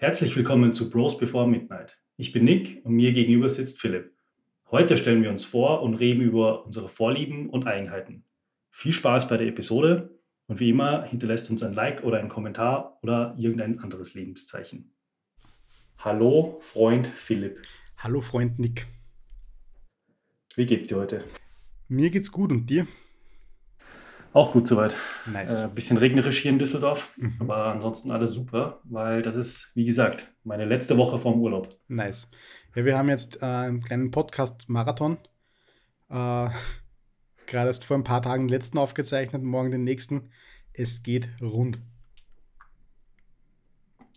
Herzlich willkommen zu Bros Before Midnight. Ich bin Nick und mir gegenüber sitzt Philipp. Heute stellen wir uns vor und reden über unsere Vorlieben und Eigenheiten. Viel Spaß bei der Episode und wie immer hinterlässt uns ein Like oder ein Kommentar oder irgendein anderes Lebenszeichen. Hallo, Freund Philipp. Hallo, Freund Nick. Wie geht's dir heute? Mir geht's gut und dir? Auch gut soweit. Nice. Äh, bisschen regnerisch hier in Düsseldorf, Mhm. aber ansonsten alles super, weil das ist, wie gesagt, meine letzte Woche vorm Urlaub. Nice. Ja, wir haben jetzt äh, einen kleinen Podcast-Marathon. Äh, Gerade erst vor ein paar Tagen den letzten aufgezeichnet, morgen den nächsten. Es geht rund.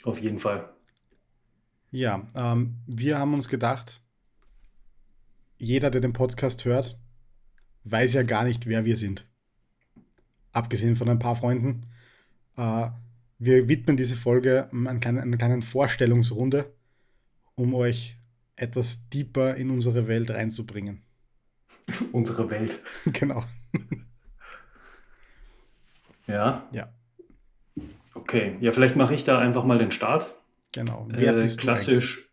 Auf jeden Fall. Ja, ähm, wir haben uns gedacht, jeder, der den Podcast hört, weiß ja gar nicht, wer wir sind. Abgesehen von ein paar Freunden. Äh, wir widmen diese Folge einer kleinen, einer kleinen Vorstellungsrunde, um euch etwas deeper in unsere Welt reinzubringen. Unsere Welt. genau. Ja. Ja. Okay. Ja, vielleicht mache ich da einfach mal den Start. Genau. Äh, klassisch,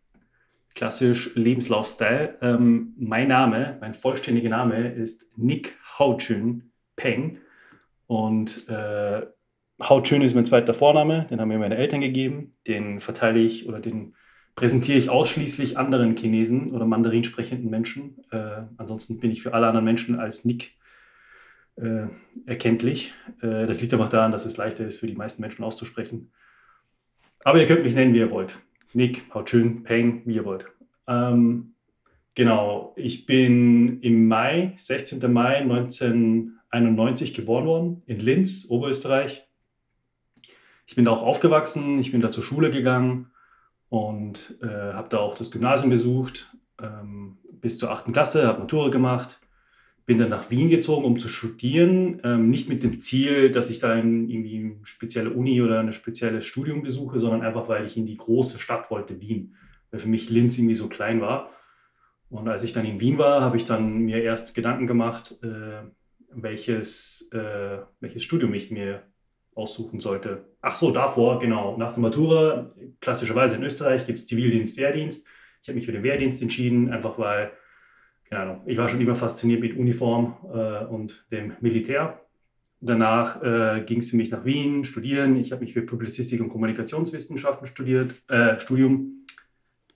klassisch Lebenslauf-Style. Ähm, mein Name, mein vollständiger Name ist Nick Haochun Peng. Und äh, Haochun ist mein zweiter Vorname, den haben mir meine Eltern gegeben. Den verteile ich oder den präsentiere ich ausschließlich anderen Chinesen oder Mandarin sprechenden Menschen. Äh, ansonsten bin ich für alle anderen Menschen als Nick äh, erkenntlich. Äh, das liegt einfach daran, dass es leichter ist für die meisten Menschen auszusprechen. Aber ihr könnt mich nennen, wie ihr wollt. Nick, haut schön, Peng, wie ihr wollt. Ähm, genau, ich bin im Mai, 16. Mai 1991 geboren worden, in Linz, Oberösterreich. Ich bin da auch aufgewachsen, ich bin da zur Schule gegangen und äh, habe da auch das Gymnasium besucht, ähm, bis zur 8. Klasse, habe Matura gemacht bin dann nach Wien gezogen, um zu studieren. Ähm, nicht mit dem Ziel, dass ich da in, irgendwie eine spezielle Uni oder ein spezielles Studium besuche, sondern einfach, weil ich in die große Stadt wollte, Wien. Weil für mich Linz irgendwie so klein war. Und als ich dann in Wien war, habe ich dann mir erst Gedanken gemacht, äh, welches, äh, welches Studium ich mir aussuchen sollte. Ach so, davor, genau. Nach der Matura, klassischerweise in Österreich, gibt es Zivildienst, Wehrdienst. Ich habe mich für den Wehrdienst entschieden, einfach weil keine Ahnung, ich war schon immer fasziniert mit Uniform äh, und dem Militär. Danach äh, ging es für mich nach Wien studieren. Ich habe mich für Publizistik und Kommunikationswissenschaften studiert, äh, Studium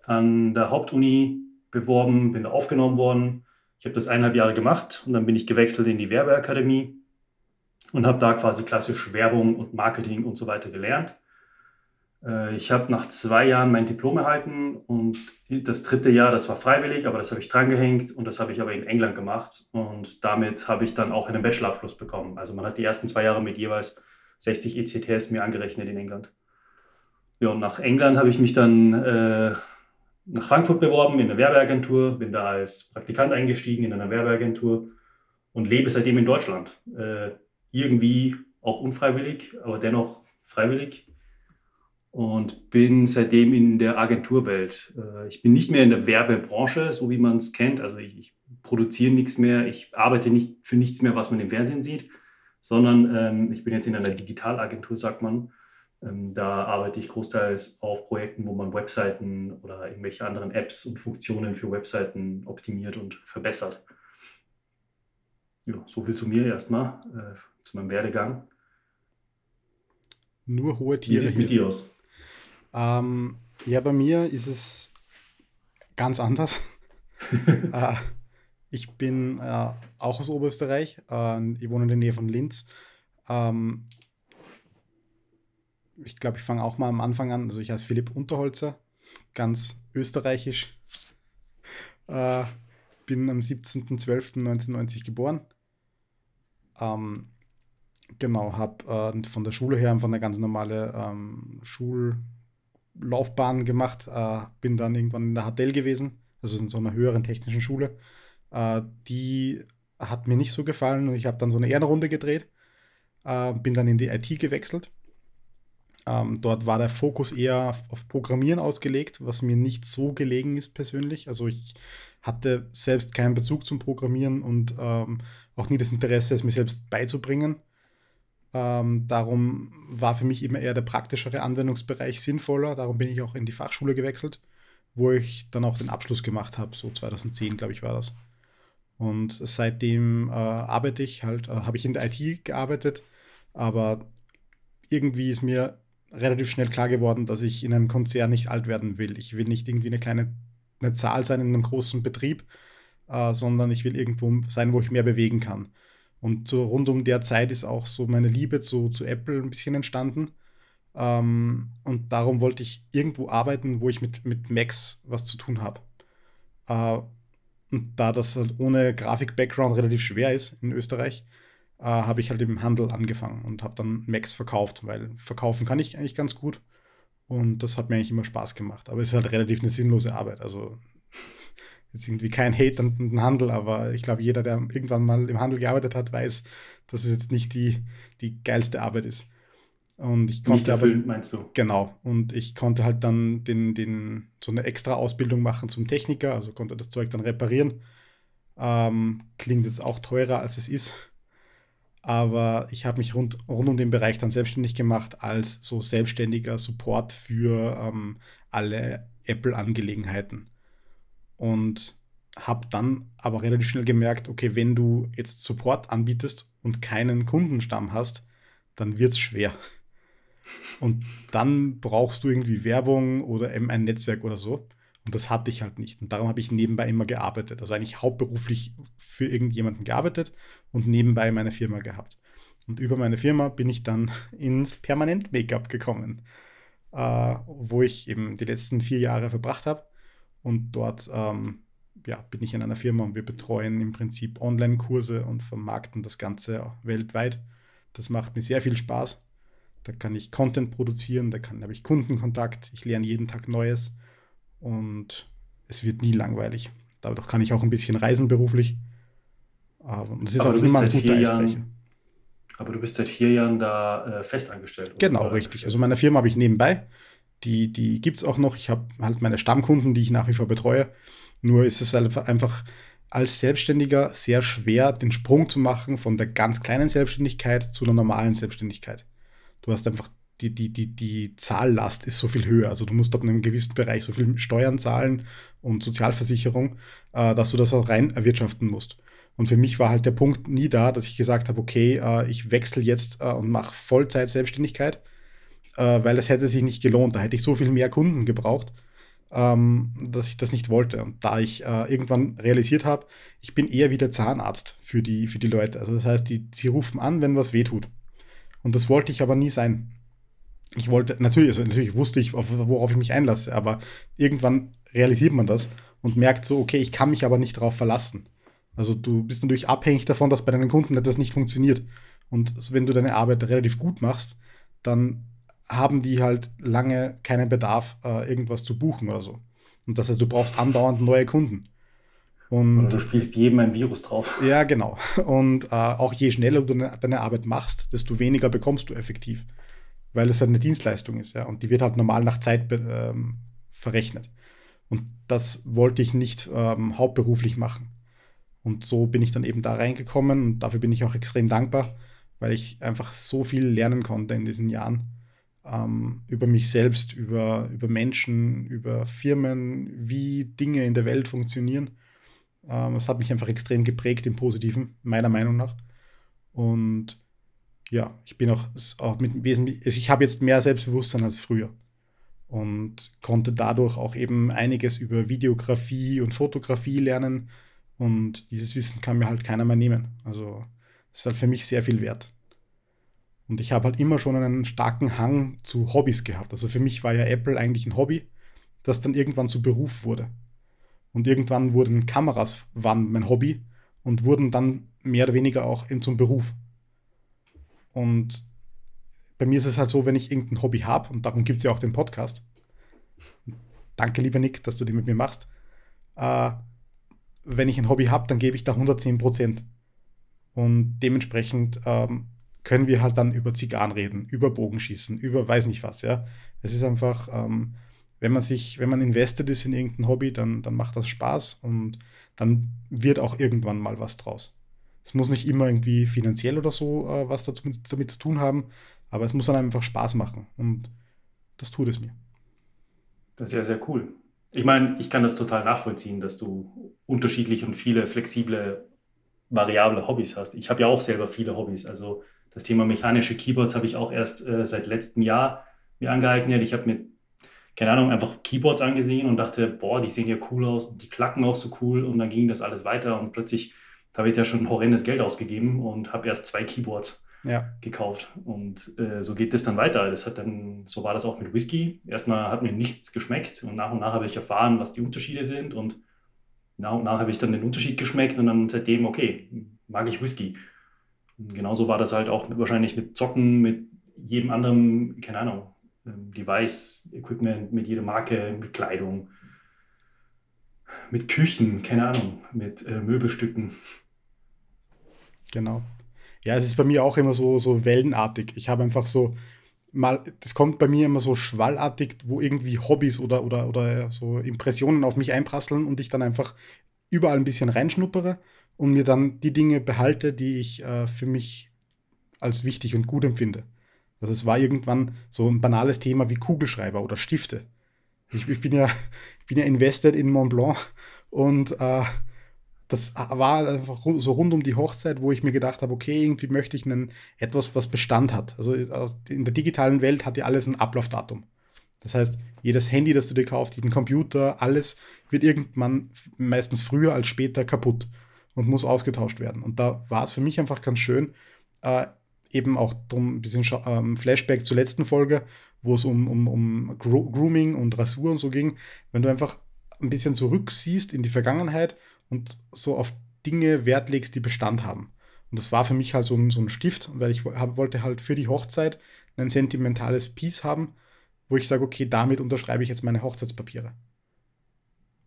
an der Hauptuni beworben, bin da aufgenommen worden. Ich habe das eineinhalb Jahre gemacht und dann bin ich gewechselt in die Werbeakademie und habe da quasi klassisch Werbung und Marketing und so weiter gelernt. Äh, ich habe nach zwei Jahren mein Diplom erhalten und das dritte Jahr, das war freiwillig, aber das habe ich drangehängt und das habe ich aber in England gemacht und damit habe ich dann auch einen Bachelorabschluss bekommen. Also man hat die ersten zwei Jahre mit jeweils 60 ECTS mir angerechnet in England. Ja, und nach England habe ich mich dann äh, nach Frankfurt beworben in einer Werbeagentur, bin da als Praktikant eingestiegen in einer Werbeagentur und lebe seitdem in Deutschland. Äh, irgendwie auch unfreiwillig, aber dennoch freiwillig und bin seitdem in der Agenturwelt. Äh, ich bin nicht mehr in der Werbebranche, so wie man es kennt. Also ich, ich, produziere nichts mehr, ich arbeite nicht für nichts mehr, was man im Fernsehen sieht, sondern ähm, ich bin jetzt in einer Digitalagentur, sagt man. Ähm, da arbeite ich großteils auf Projekten, wo man Webseiten oder irgendwelche anderen Apps und Funktionen für Webseiten optimiert und verbessert. Ja, so viel zu mir erstmal, äh, zu meinem Werdegang. Nur hohe Wie Tiere. sieht es mit dir aus? Ähm, ja, bei mir ist es ganz anders. äh, ich bin äh, auch aus Oberösterreich. Äh, ich wohne in der Nähe von Linz. Ähm, ich glaube, ich fange auch mal am Anfang an. Also ich heiße Philipp Unterholzer, ganz österreichisch. Äh, bin am 17.12.1990 geboren. Ähm, genau, habe äh, von der Schule her einfach eine ganz normale ähm, Schullaufbahn gemacht. Äh, bin dann irgendwann in der HTL gewesen, also in so einer höheren technischen Schule. Äh, die hat mir nicht so gefallen und ich habe dann so eine Ehrenrunde gedreht. Äh, bin dann in die IT gewechselt. Ähm, dort war der Fokus eher auf Programmieren ausgelegt, was mir nicht so gelegen ist persönlich. Also ich hatte selbst keinen Bezug zum Programmieren und ähm, auch nie das Interesse, es mir selbst beizubringen. Ähm, darum war für mich immer eher der praktischere Anwendungsbereich sinnvoller. Darum bin ich auch in die Fachschule gewechselt, wo ich dann auch den Abschluss gemacht habe. So 2010, glaube ich, war das. Und seitdem äh, arbeite ich halt, äh, habe ich in der IT gearbeitet, aber irgendwie ist mir relativ schnell klar geworden, dass ich in einem Konzern nicht alt werden will. Ich will nicht irgendwie eine kleine eine Zahl sein in einem großen Betrieb, äh, sondern ich will irgendwo sein, wo ich mehr bewegen kann. Und so rund um der Zeit ist auch so meine Liebe zu, zu Apple ein bisschen entstanden. Ähm, und darum wollte ich irgendwo arbeiten, wo ich mit, mit Macs was zu tun habe. Äh, und da das halt ohne Grafik-Background relativ schwer ist in Österreich, äh, habe ich halt im Handel angefangen und habe dann Macs verkauft, weil verkaufen kann ich eigentlich ganz gut. Und das hat mir eigentlich immer Spaß gemacht. Aber es ist halt relativ eine sinnlose Arbeit. Also jetzt irgendwie kein Hate an den Handel, aber ich glaube, jeder, der irgendwann mal im Handel gearbeitet hat, weiß, dass es jetzt nicht die, die geilste Arbeit ist. Und ich konnte nicht erfüllt, aber, meinst du? Genau. Und ich konnte halt dann den, den, so eine extra Ausbildung machen zum Techniker, also konnte das Zeug dann reparieren. Ähm, klingt jetzt auch teurer, als es ist. Aber ich habe mich rund, rund um den Bereich dann selbstständig gemacht als so selbstständiger Support für ähm, alle Apple-Angelegenheiten und habe dann aber relativ schnell gemerkt, okay, wenn du jetzt Support anbietest und keinen Kundenstamm hast, dann wird es schwer. Und dann brauchst du irgendwie Werbung oder eben ein Netzwerk oder so. Und das hatte ich halt nicht. Und darum habe ich nebenbei immer gearbeitet. Also eigentlich hauptberuflich für irgendjemanden gearbeitet und nebenbei meine Firma gehabt. Und über meine Firma bin ich dann ins Permanent-Make-up gekommen, äh, wo ich eben die letzten vier Jahre verbracht habe. Und dort ähm, ja, bin ich in einer Firma und wir betreuen im Prinzip Online-Kurse und vermarkten das Ganze weltweit. Das macht mir sehr viel Spaß. Da kann ich Content produzieren, da habe ich Kundenkontakt, ich lerne jeden Tag Neues und es wird nie langweilig. Dadurch kann ich auch ein bisschen reisen beruflich. Aber es ist aber auch immer ein guter Eisbrecher. Aber du bist seit vier Jahren da äh, festangestellt. Genau, richtig. Also meine Firma habe ich nebenbei. Die, die gibt es auch noch. Ich habe halt meine Stammkunden, die ich nach wie vor betreue. Nur ist es halt einfach als Selbstständiger sehr schwer, den Sprung zu machen von der ganz kleinen Selbstständigkeit zu einer normalen Selbstständigkeit. Du hast einfach die, die, die, die Zahllast ist so viel höher. Also du musst ab einem gewissen Bereich so viel Steuern zahlen und Sozialversicherung, äh, dass du das auch rein erwirtschaften musst. Und für mich war halt der Punkt nie da, dass ich gesagt habe, okay, äh, ich wechsle jetzt äh, und mache Vollzeit Selbstständigkeit, äh, weil das hätte sich nicht gelohnt. Da hätte ich so viel mehr Kunden gebraucht, ähm, dass ich das nicht wollte. Und da ich äh, irgendwann realisiert habe, ich bin eher wie der Zahnarzt für die, für die Leute. Also das heißt, die, sie rufen an, wenn was wehtut. Und das wollte ich aber nie sein. Ich wollte, natürlich, also natürlich wusste ich, worauf ich mich einlasse, aber irgendwann realisiert man das und merkt so, okay, ich kann mich aber nicht darauf verlassen. Also du bist natürlich abhängig davon, dass bei deinen Kunden etwas nicht funktioniert. Und wenn du deine Arbeit relativ gut machst, dann haben die halt lange keinen Bedarf, äh, irgendwas zu buchen oder so. Und das heißt, du brauchst andauernd neue Kunden. Und oder du spielst jedem ein Virus drauf. Ja, genau. Und äh, auch je schneller du deine, deine, Arbeit machst, desto weniger bekommst du effektiv. Weil es halt eine Dienstleistung ist, ja. Und die wird halt normal nach Zeit ähm, verrechnet. Und das wollte ich nicht ähm, hauptberuflich machen. Und so bin ich dann eben da reingekommen und dafür bin ich auch extrem dankbar, weil ich einfach so viel lernen konnte in diesen Jahren ähm, über mich selbst, über, über Menschen, über Firmen, wie Dinge in der Welt funktionieren. Ähm, das hat mich einfach extrem geprägt im Positiven, meiner Meinung nach. Und ja, ich bin auch, auch mit wesentlich, also ich habe jetzt mehr Selbstbewusstsein als früher und konnte dadurch auch eben einiges über Videografie und Fotografie lernen. Und dieses Wissen kann mir halt keiner mehr nehmen. Also, das ist halt für mich sehr viel wert. Und ich habe halt immer schon einen starken Hang zu Hobbys gehabt. Also für mich war ja Apple eigentlich ein Hobby, das dann irgendwann zu Beruf wurde. Und irgendwann wurden Kameras waren mein Hobby und wurden dann mehr oder weniger auch zum Beruf. Und bei mir ist es halt so, wenn ich irgendein Hobby habe, und darum gibt es ja auch den Podcast. Danke, lieber Nick, dass du den mit mir machst. Äh, wenn ich ein Hobby habe, dann gebe ich da 110 Prozent. Und dementsprechend ähm, können wir halt dann über Zigarren reden, über Bogenschießen, über weiß nicht was, ja. Es ist einfach, ähm, wenn man sich, wenn man invested ist in irgendein Hobby, dann, dann macht das Spaß und dann wird auch irgendwann mal was draus. Es muss nicht immer irgendwie finanziell oder so äh, was dazu, damit zu tun haben, aber es muss dann einfach Spaß machen und das tut es mir. Das ist ja sehr cool. Ich meine, ich kann das total nachvollziehen, dass du unterschiedliche und viele flexible, variable Hobbys hast. Ich habe ja auch selber viele Hobbys. Also das Thema mechanische Keyboards habe ich auch erst äh, seit letztem Jahr mir angeeignet. Ich habe mir, keine Ahnung, einfach Keyboards angesehen und dachte, boah, die sehen ja cool aus und die klacken auch so cool. Und dann ging das alles weiter und plötzlich habe ich ja schon horrendes Geld ausgegeben und habe erst zwei Keyboards ja. gekauft. Und äh, so geht es dann weiter. Das hat dann, so war das auch mit Whisky. Erstmal hat mir nichts geschmeckt und nach und nach habe ich erfahren, was die Unterschiede sind. Und nach und nach habe ich dann den Unterschied geschmeckt und dann seitdem, okay, mag ich Whisky. Und genauso war das halt auch mit, wahrscheinlich mit Zocken, mit jedem anderen, keine Ahnung, ähm, Device, Equipment, mit jeder Marke, mit Kleidung, mit Küchen, keine Ahnung, mit äh, Möbelstücken. Genau. Ja, es ist bei mir auch immer so, so wellenartig. Ich habe einfach so mal, das kommt bei mir immer so schwallartig, wo irgendwie Hobbys oder, oder, oder so Impressionen auf mich einprasseln und ich dann einfach überall ein bisschen reinschnuppere und mir dann die Dinge behalte, die ich äh, für mich als wichtig und gut empfinde. Also es war irgendwann so ein banales Thema wie Kugelschreiber oder Stifte. Ich, ich bin, ja, bin ja invested in Mont Blanc und äh, das war einfach so rund um die Hochzeit, wo ich mir gedacht habe, okay, irgendwie möchte ich einen, etwas, was Bestand hat. Also in der digitalen Welt hat ja alles ein Ablaufdatum. Das heißt, jedes Handy, das du dir kaufst, jeden Computer, alles wird irgendwann meistens früher als später kaputt und muss ausgetauscht werden. Und da war es für mich einfach ganz schön, äh, eben auch drum ein bisschen ähm, Flashback zur letzten Folge, wo es um, um, um Grooming und Rasur und so ging. Wenn du einfach ein bisschen zurücksiehst in die Vergangenheit und so auf Dinge Wert legst, die Bestand haben. Und das war für mich halt so ein, so ein Stift, weil ich hab, wollte halt für die Hochzeit ein sentimentales Piece haben, wo ich sage, okay, damit unterschreibe ich jetzt meine Hochzeitspapiere.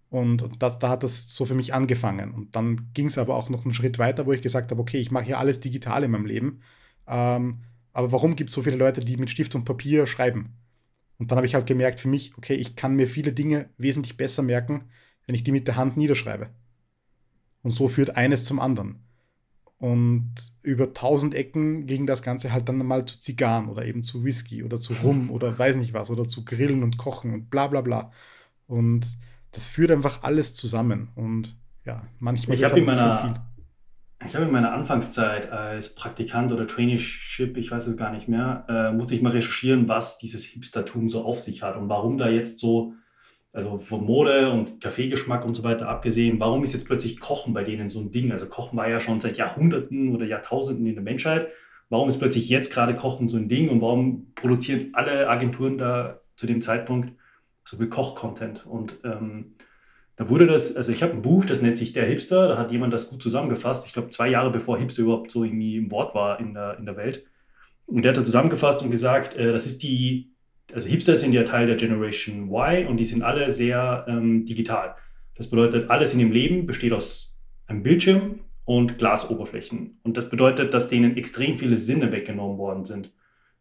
Und das, da hat das so für mich angefangen. Und dann ging es aber auch noch einen Schritt weiter, wo ich gesagt habe, okay, ich mache hier alles digital in meinem Leben. Ähm, aber warum gibt es so viele Leute, die mit Stift und Papier schreiben? Und dann habe ich halt gemerkt für mich, okay, ich kann mir viele Dinge wesentlich besser merken, wenn ich die mit der Hand niederschreibe. Und so führt eines zum anderen. Und über tausend Ecken ging das Ganze halt dann mal zu Zigarren oder eben zu Whisky oder zu Rum oder weiß nicht was oder zu Grillen und Kochen und bla bla bla. Und das führt einfach alles zusammen. Und ja, manchmal ich ist in meiner, viel. Ich habe in meiner Anfangszeit als Praktikant oder Traineeship, ich weiß es gar nicht mehr, äh, musste ich mal recherchieren, was dieses Hipstertum so auf sich hat und warum da jetzt so also von Mode und Kaffeegeschmack und so weiter abgesehen, warum ist jetzt plötzlich Kochen bei denen so ein Ding? Also Kochen war ja schon seit Jahrhunderten oder Jahrtausenden in der Menschheit. Warum ist plötzlich jetzt gerade Kochen so ein Ding und warum produzieren alle Agenturen da zu dem Zeitpunkt so viel Koch-Content? Und ähm, da wurde das, also ich habe ein Buch, das nennt sich Der Hipster, da hat jemand das gut zusammengefasst. Ich glaube, zwei Jahre bevor Hipster überhaupt so irgendwie im Wort war in der, in der Welt. Und der hat da zusammengefasst und gesagt, äh, das ist die also Hipster sind ja Teil der Generation Y und die sind alle sehr ähm, digital. Das bedeutet, alles in dem Leben besteht aus einem Bildschirm und Glasoberflächen. Und das bedeutet, dass denen extrem viele Sinne weggenommen worden sind.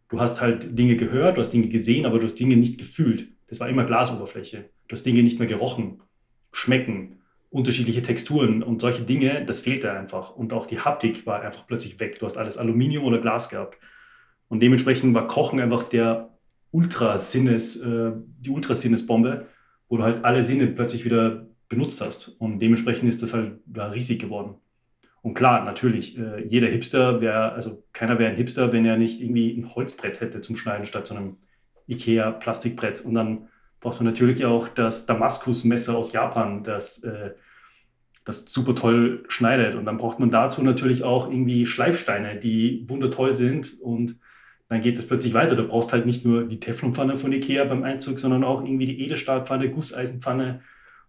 Du hast halt Dinge gehört, du hast Dinge gesehen, aber du hast Dinge nicht gefühlt. Das war immer Glasoberfläche. Du hast Dinge nicht mehr gerochen, schmecken, unterschiedliche Texturen und solche Dinge, das fehlte einfach. Und auch die Haptik war einfach plötzlich weg. Du hast alles Aluminium oder Glas gehabt. Und dementsprechend war Kochen einfach der Ultrasinnes, äh, die Ultrasinnesbombe, wo du halt alle Sinne plötzlich wieder benutzt hast. Und dementsprechend ist das halt ja, riesig geworden. Und klar, natürlich, äh, jeder Hipster wäre, also keiner wäre ein Hipster, wenn er nicht irgendwie ein Holzbrett hätte zum Schneiden statt so einem IKEA-Plastikbrett. Und dann braucht man natürlich auch das Damaskus-Messer aus Japan, das, äh, das super toll schneidet. Und dann braucht man dazu natürlich auch irgendwie Schleifsteine, die wundertoll sind und dann geht es plötzlich weiter. Du brauchst halt nicht nur die Teflonpfanne von Ikea beim Einzug, sondern auch irgendwie die Edelstahlpfanne, Gusseisenpfanne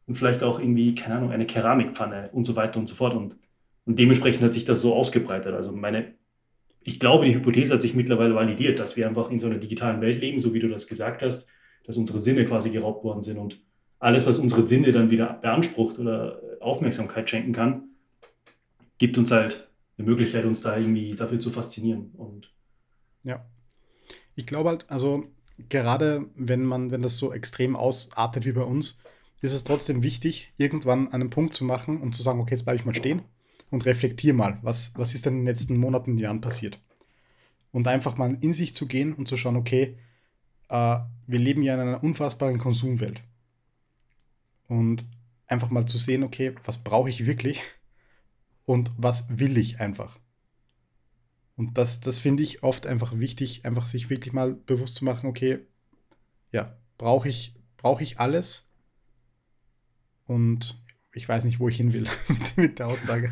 und vielleicht auch irgendwie, keine Ahnung, eine Keramikpfanne und so weiter und so fort. Und, und dementsprechend hat sich das so ausgebreitet. Also meine, ich glaube, die Hypothese hat sich mittlerweile validiert, dass wir einfach in so einer digitalen Welt leben, so wie du das gesagt hast, dass unsere Sinne quasi geraubt worden sind und alles, was unsere Sinne dann wieder beansprucht oder Aufmerksamkeit schenken kann, gibt uns halt eine Möglichkeit, uns da irgendwie dafür zu faszinieren. Und ja. Ich glaube halt, also gerade wenn man, wenn das so extrem ausartet wie bei uns, ist es trotzdem wichtig, irgendwann einen Punkt zu machen und zu sagen, okay, jetzt bleibe ich mal stehen und reflektier mal, was, was ist denn in den letzten Monaten Jahren passiert. Und einfach mal in sich zu gehen und zu schauen, okay, äh, wir leben ja in einer unfassbaren Konsumwelt. Und einfach mal zu sehen, okay, was brauche ich wirklich und was will ich einfach. Und das, das finde ich oft einfach wichtig, einfach sich wirklich mal bewusst zu machen, okay, ja, brauche ich, brauche ich alles? Und ich weiß nicht, wo ich hin will mit, mit der Aussage.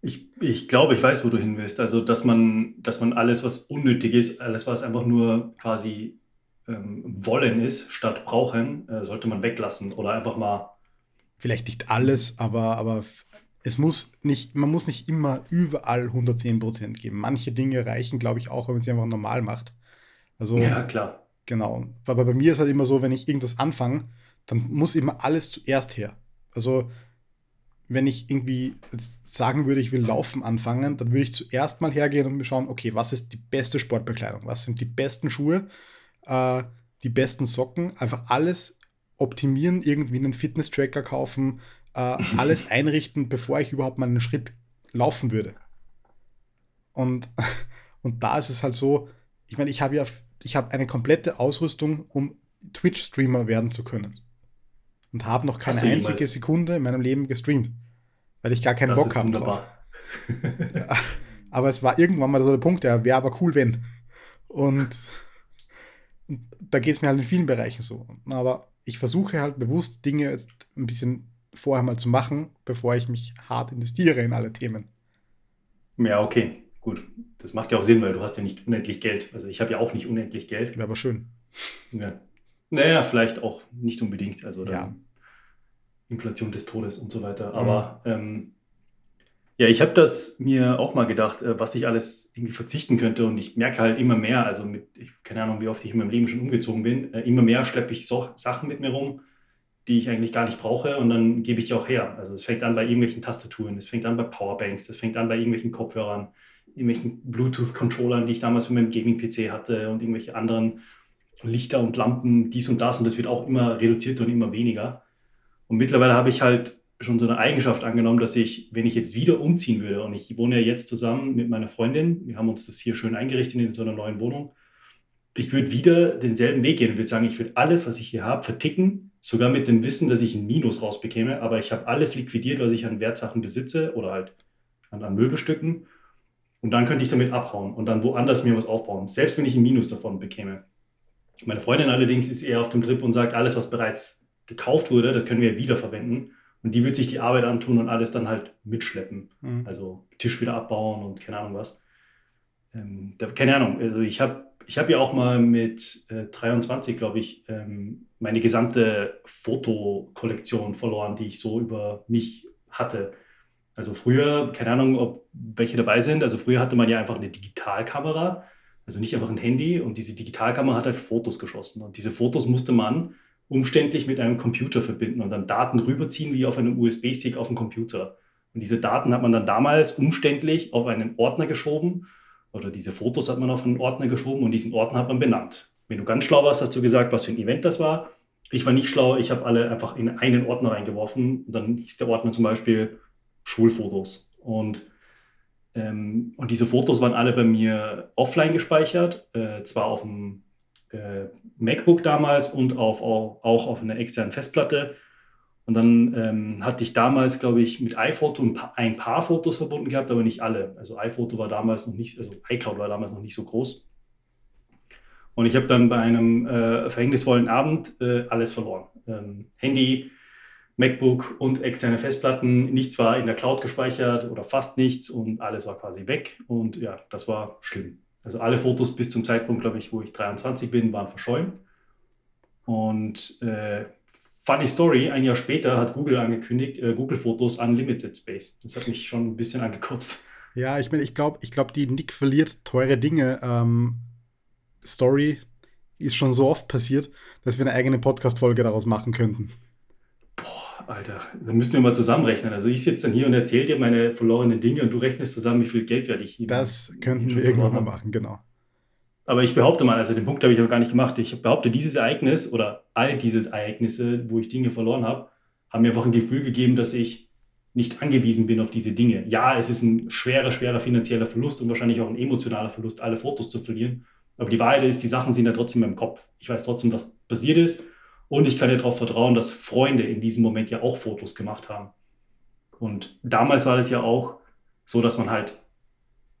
Ich, ich glaube, ich weiß, wo du hin willst. Also, dass man, dass man alles, was unnötig ist, alles, was einfach nur quasi ähm, wollen ist, statt brauchen, äh, sollte man weglassen oder einfach mal. Vielleicht nicht alles, aber, aber es muss nicht, man muss nicht immer überall 110% geben. Manche Dinge reichen, glaube ich, auch, wenn man sie einfach normal macht. Also, ja, klar. Genau. Aber bei mir ist halt immer so, wenn ich irgendwas anfange, dann muss immer alles zuerst her. Also, wenn ich irgendwie sagen würde, ich will Laufen anfangen, dann würde ich zuerst mal hergehen und mir schauen, okay, was ist die beste Sportbekleidung? Was sind die besten Schuhe? Äh, die besten Socken? Einfach alles optimieren, irgendwie einen Fitness-Tracker kaufen, äh, alles einrichten, bevor ich überhaupt mal einen Schritt laufen würde. Und, und da ist es halt so, ich meine, ich habe ja ich habe eine komplette Ausrüstung, um Twitch-Streamer werden zu können und habe noch keine einzige Sekunde in meinem Leben gestreamt, weil ich gar keinen das Bock habe drauf. aber es war irgendwann mal so der Punkt, ja, wäre aber cool, wenn. Und, und da geht es mir halt in vielen Bereichen so. Aber ich versuche halt bewusst Dinge jetzt ein bisschen vorher mal zu machen, bevor ich mich hart investiere in alle Themen. Ja, okay, gut. Das macht ja auch Sinn, weil du hast ja nicht unendlich Geld. Also ich habe ja auch nicht unendlich Geld. Wäre aber schön. Ja. Naja, vielleicht auch nicht unbedingt. Also ja. Inflation des Todes und so weiter. Aber mhm. ähm, ja, ich habe das mir auch mal gedacht, äh, was ich alles irgendwie verzichten könnte. Und ich merke halt immer mehr, also mit, ich, keine Ahnung, wie oft ich in meinem Leben schon umgezogen bin, äh, immer mehr schleppe ich so Sachen mit mir rum, die ich eigentlich gar nicht brauche und dann gebe ich die auch her. Also es fängt an bei irgendwelchen Tastaturen, es fängt an bei Powerbanks, es fängt an bei irgendwelchen Kopfhörern, irgendwelchen Bluetooth-Controllern, die ich damals für meinen Gaming-PC hatte und irgendwelche anderen Lichter und Lampen, dies und das und das wird auch immer reduzierter und immer weniger. Und mittlerweile habe ich halt schon so eine Eigenschaft angenommen, dass ich, wenn ich jetzt wieder umziehen würde und ich wohne ja jetzt zusammen mit meiner Freundin, wir haben uns das hier schön eingerichtet in so einer neuen Wohnung, ich würde wieder denselben Weg gehen und würde sagen, ich würde alles, was ich hier habe, verticken, sogar mit dem Wissen, dass ich ein Minus rausbekäme, aber ich habe alles liquidiert, was ich an Wertsachen besitze oder halt an, an Möbelstücken und dann könnte ich damit abhauen und dann woanders mir was aufbauen, selbst wenn ich ein Minus davon bekäme. Meine Freundin allerdings ist eher auf dem Trip und sagt, alles, was bereits gekauft wurde, das können wir wiederverwenden. Und die wird sich die Arbeit antun und alles dann halt mitschleppen. Mhm. Also Tisch wieder abbauen und keine Ahnung was. Ähm, da, keine Ahnung, also ich habe ich hab ja auch mal mit äh, 23, glaube ich, ähm, meine gesamte Fotokollektion verloren, die ich so über mich hatte. Also früher, keine Ahnung, ob welche dabei sind, also früher hatte man ja einfach eine Digitalkamera, also nicht einfach ein Handy und diese Digitalkamera hat halt Fotos geschossen und diese Fotos musste man umständlich mit einem Computer verbinden und dann Daten rüberziehen wie auf einem USB-Stick auf dem Computer. Und diese Daten hat man dann damals umständlich auf einen Ordner geschoben oder diese Fotos hat man auf einen Ordner geschoben und diesen Ordner hat man benannt. Wenn du ganz schlau warst, hast du gesagt, was für ein Event das war. Ich war nicht schlau, ich habe alle einfach in einen Ordner reingeworfen und dann hieß der Ordner zum Beispiel Schulfotos. Und, ähm, und diese Fotos waren alle bei mir offline gespeichert, äh, zwar auf dem äh, MacBook damals und auf, auch, auch auf einer externen Festplatte. Und dann ähm, hatte ich damals, glaube ich, mit iPhoto ein paar, ein paar, Fotos verbunden gehabt, aber nicht alle. Also iPhoto war damals noch nicht, also iCloud war damals noch nicht so groß. Und ich habe dann bei einem äh, verhängnisvollen Abend äh, alles verloren. Ähm, Handy, MacBook und externe Festplatten, nichts war in der Cloud gespeichert oder fast nichts und alles war quasi weg und ja, das war schlimm. Also alle Fotos bis zum Zeitpunkt, glaube ich, wo ich 23 bin, waren verschollen. Und äh, funny Story, ein Jahr später hat Google angekündigt, äh, Google Fotos Unlimited Space. Das hat mich schon ein bisschen angekotzt. Ja, ich meine, ich glaube, ich glaub, die Nick verliert teure Dinge ähm, Story ist schon so oft passiert, dass wir eine eigene Podcast-Folge daraus machen könnten. Alter, dann müssen wir mal zusammenrechnen. Also ich sitze dann hier und erzähle dir meine verlorenen Dinge und du rechnest zusammen, wie viel Geld werde ich hier. Das könnten wir irgendwann mal machen, genau. Aber ich behaupte mal, also den Punkt habe ich aber gar nicht gemacht. Ich behaupte, dieses Ereignis oder all diese Ereignisse, wo ich Dinge verloren habe, haben mir einfach ein Gefühl gegeben, dass ich nicht angewiesen bin auf diese Dinge. Ja, es ist ein schwerer, schwerer finanzieller Verlust und wahrscheinlich auch ein emotionaler Verlust, alle Fotos zu verlieren. Aber die Wahrheit ist, die Sachen sind ja trotzdem im Kopf. Ich weiß trotzdem, was passiert ist. Und ich kann ja darauf vertrauen, dass Freunde in diesem Moment ja auch Fotos gemacht haben. Und damals war es ja auch so, dass man halt,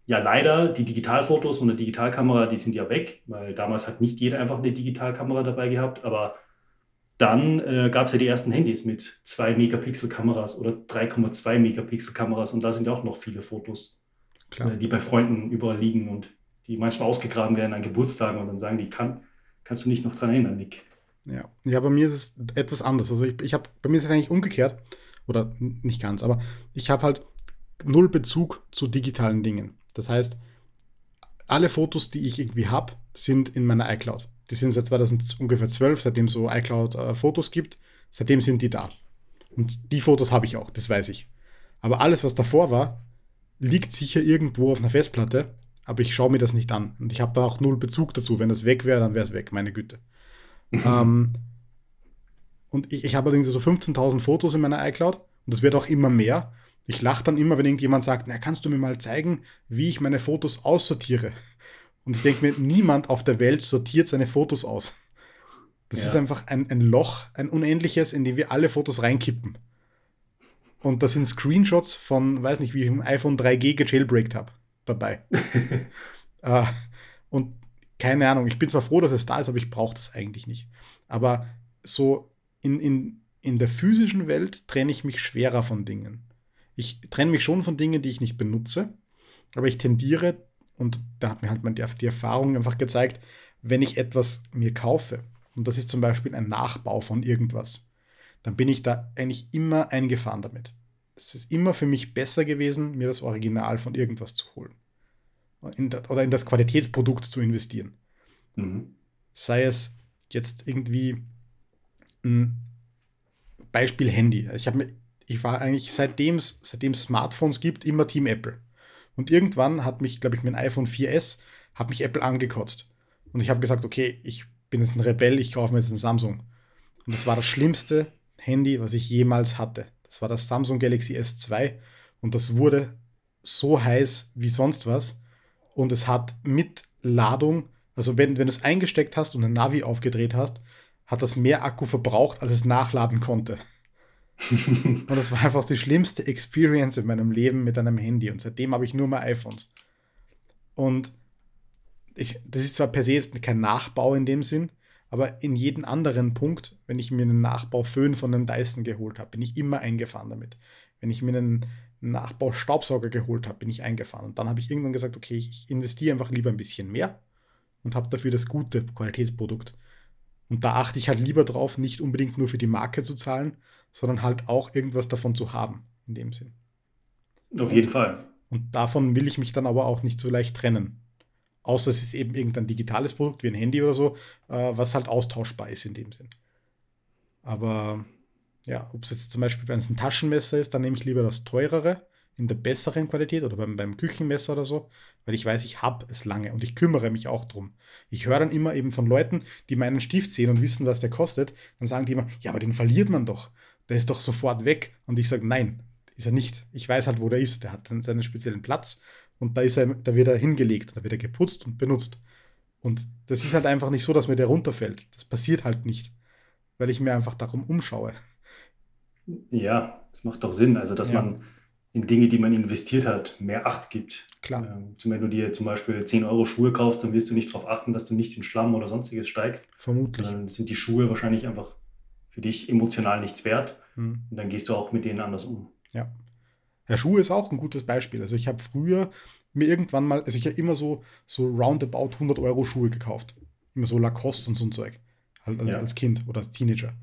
ja leider, die Digitalfotos von der Digitalkamera, die sind ja weg, weil damals hat nicht jeder einfach eine Digitalkamera dabei gehabt, aber dann äh, gab es ja die ersten Handys mit 2 Megapixel Kameras oder 3,2 Megapixel Kameras und da sind ja auch noch viele Fotos, äh, die bei Freunden überall liegen und die manchmal ausgegraben werden an Geburtstagen und dann sagen die, kann, kannst du nicht noch dran erinnern, Nick? Ja, ja bei mir ist es etwas anders. Also ich, ich habe, bei mir ist es eigentlich umgekehrt oder nicht ganz, aber ich habe halt null Bezug zu digitalen Dingen. Das heißt, alle Fotos, die ich irgendwie habe, sind in meiner iCloud. Die sind seit 2012, seitdem es so iCloud-Fotos äh, gibt, seitdem sind die da. Und die Fotos habe ich auch, das weiß ich. Aber alles, was davor war, liegt sicher irgendwo auf einer Festplatte, aber ich schaue mir das nicht an. Und ich habe da auch null Bezug dazu. Wenn das weg wäre, dann wäre es weg, meine Güte. ähm, und ich, ich habe allerdings so 15.000 Fotos in meiner iCloud und das wird auch immer mehr. Ich lache dann immer, wenn irgendjemand sagt, na, kannst du mir mal zeigen, wie ich meine Fotos aussortiere? Und ich denke mir, niemand auf der Welt sortiert seine Fotos aus. Das ja. ist einfach ein, ein Loch, ein unendliches, in dem wir alle Fotos reinkippen. Und da sind Screenshots von, weiß nicht, wie ich im iPhone 3G gejailbreakt habe, dabei. äh, und keine Ahnung, ich bin zwar froh, dass es da ist, aber ich brauche das eigentlich nicht. Aber so in, in, in der physischen Welt trenne ich mich schwerer von Dingen. Ich trenne mich schon von Dingen, die ich nicht benutze, aber ich tendiere, und da hat mir halt die, die Erfahrung einfach gezeigt, wenn ich etwas mir kaufe, und das ist zum Beispiel ein Nachbau von irgendwas, dann bin ich da eigentlich immer eingefahren damit. Es ist immer für mich besser gewesen, mir das Original von irgendwas zu holen. In das, oder in das Qualitätsprodukt zu investieren. Mhm. Sei es jetzt irgendwie ein Beispiel Handy. Ich, mir, ich war eigentlich seitdem es Smartphones gibt, immer Team Apple. Und irgendwann hat mich, glaube ich, mein iPhone 4S, hat mich Apple angekotzt. Und ich habe gesagt, okay, ich bin jetzt ein Rebell, ich kaufe mir jetzt ein Samsung. Und das war das schlimmste Handy, was ich jemals hatte. Das war das Samsung Galaxy S2 und das wurde so heiß wie sonst was. Und es hat mit Ladung, also wenn, wenn du es eingesteckt hast und ein Navi aufgedreht hast, hat das mehr Akku verbraucht, als es nachladen konnte. und das war einfach die schlimmste Experience in meinem Leben mit einem Handy. Und seitdem habe ich nur mehr iPhones. Und ich, das ist zwar per se jetzt kein Nachbau in dem Sinn, aber in jedem anderen Punkt, wenn ich mir einen Nachbau-Föhn von den Dyson geholt habe, bin ich immer eingefahren damit. Wenn ich mir einen Nachbau-Staubsauger geholt habe, bin ich eingefahren. Und dann habe ich irgendwann gesagt, okay, ich investiere einfach lieber ein bisschen mehr und habe dafür das gute Qualitätsprodukt. Und da achte ich halt lieber drauf, nicht unbedingt nur für die Marke zu zahlen, sondern halt auch irgendwas davon zu haben, in dem Sinn. Auf jeden Fall. Und davon will ich mich dann aber auch nicht so leicht trennen. Außer es ist eben irgendein digitales Produkt wie ein Handy oder so, äh, was halt austauschbar ist in dem Sinn. Aber ja, ob es jetzt zum Beispiel, wenn es ein Taschenmesser ist, dann nehme ich lieber das teurere in der besseren Qualität oder beim, beim Küchenmesser oder so, weil ich weiß, ich habe es lange und ich kümmere mich auch drum. Ich höre dann immer eben von Leuten, die meinen Stift sehen und wissen, was der kostet, dann sagen die immer, ja, aber den verliert man doch. Der ist doch sofort weg. Und ich sage, nein, ist er nicht. Ich weiß halt, wo der ist. Der hat dann seinen speziellen Platz und da ist er, da wird er hingelegt, da wird er geputzt und benutzt. Und das ist halt einfach nicht so, dass mir der runterfällt. Das passiert halt nicht, weil ich mir einfach darum umschaue. Ja, das macht doch Sinn. Also, dass ja. man in Dinge, die man investiert hat, mehr Acht gibt. Klar. Ähm, wenn du dir zum Beispiel 10 Euro Schuhe kaufst, dann wirst du nicht darauf achten, dass du nicht in Schlamm oder sonstiges steigst. Vermutlich. Dann sind die Schuhe wahrscheinlich einfach für dich emotional nichts wert. Hm. Und dann gehst du auch mit denen anders um. Ja. Ja, Schuhe ist auch ein gutes Beispiel. Also ich habe früher mir irgendwann mal, also ich habe immer so, so roundabout 100 Euro Schuhe gekauft. Immer so Lacoste und so ein Zeug. Halt als, ja. als Kind oder als Teenager.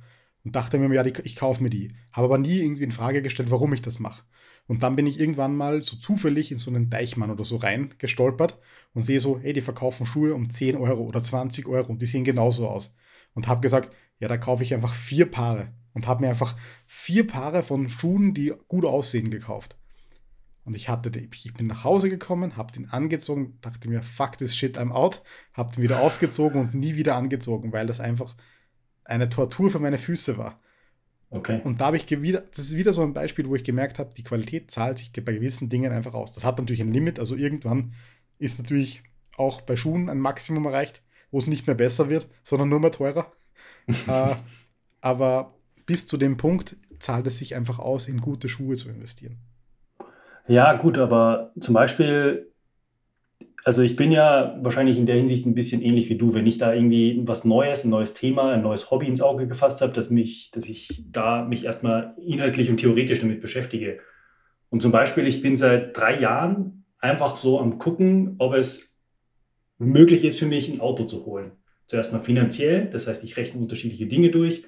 Und dachte mir, ja, die, ich kaufe mir die. Habe aber nie irgendwie in Frage gestellt, warum ich das mache. Und dann bin ich irgendwann mal so zufällig in so einen Deichmann oder so rein gestolpert und sehe so, hey, die verkaufen Schuhe um 10 Euro oder 20 Euro und die sehen genauso aus. Und habe gesagt, ja, da kaufe ich einfach vier Paare. Und habe mir einfach vier Paare von Schuhen, die gut aussehen, gekauft. Und ich hatte, ich bin nach Hause gekommen, habe den angezogen, dachte mir, fuck this shit, I'm out, habe den wieder ausgezogen und nie wieder angezogen, weil das einfach eine Tortur für meine Füße war. Okay. Und da habe ich wieder, das ist wieder so ein Beispiel, wo ich gemerkt habe, die Qualität zahlt sich bei gewissen Dingen einfach aus. Das hat natürlich ein Limit, also irgendwann ist natürlich auch bei Schuhen ein Maximum erreicht, wo es nicht mehr besser wird, sondern nur mehr teurer. äh, aber bis zu dem Punkt zahlt es sich einfach aus, in gute Schuhe zu investieren. Ja, gut, aber zum Beispiel, also ich bin ja wahrscheinlich in der Hinsicht ein bisschen ähnlich wie du. Wenn ich da irgendwie was Neues, ein neues Thema, ein neues Hobby ins Auge gefasst habe, dass mich, dass ich da mich erstmal inhaltlich und theoretisch damit beschäftige. Und zum Beispiel, ich bin seit drei Jahren einfach so am gucken, ob es möglich ist für mich, ein Auto zu holen. Zuerst mal finanziell, das heißt, ich rechne unterschiedliche Dinge durch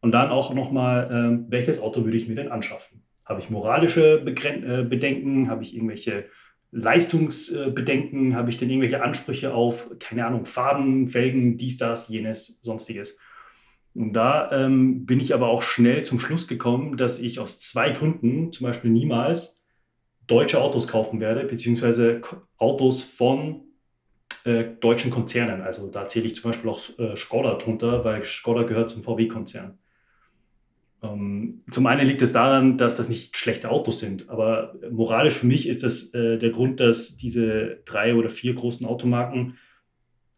und dann auch nochmal, äh, welches Auto würde ich mir denn anschaffen? Habe ich moralische Begren äh, Bedenken? Habe ich irgendwelche Leistungsbedenken? Habe ich denn irgendwelche Ansprüche auf, keine Ahnung, Farben, Felgen, dies, das, jenes, sonstiges? Und da ähm, bin ich aber auch schnell zum Schluss gekommen, dass ich aus zwei Gründen zum Beispiel niemals deutsche Autos kaufen werde, beziehungsweise Autos von äh, deutschen Konzernen. Also da zähle ich zum Beispiel auch äh, Skoda drunter, weil Skoda gehört zum VW-Konzern. Ähm, zum einen liegt es daran, dass das nicht schlechte Autos sind, aber moralisch für mich ist das äh, der Grund, dass diese drei oder vier großen Automarken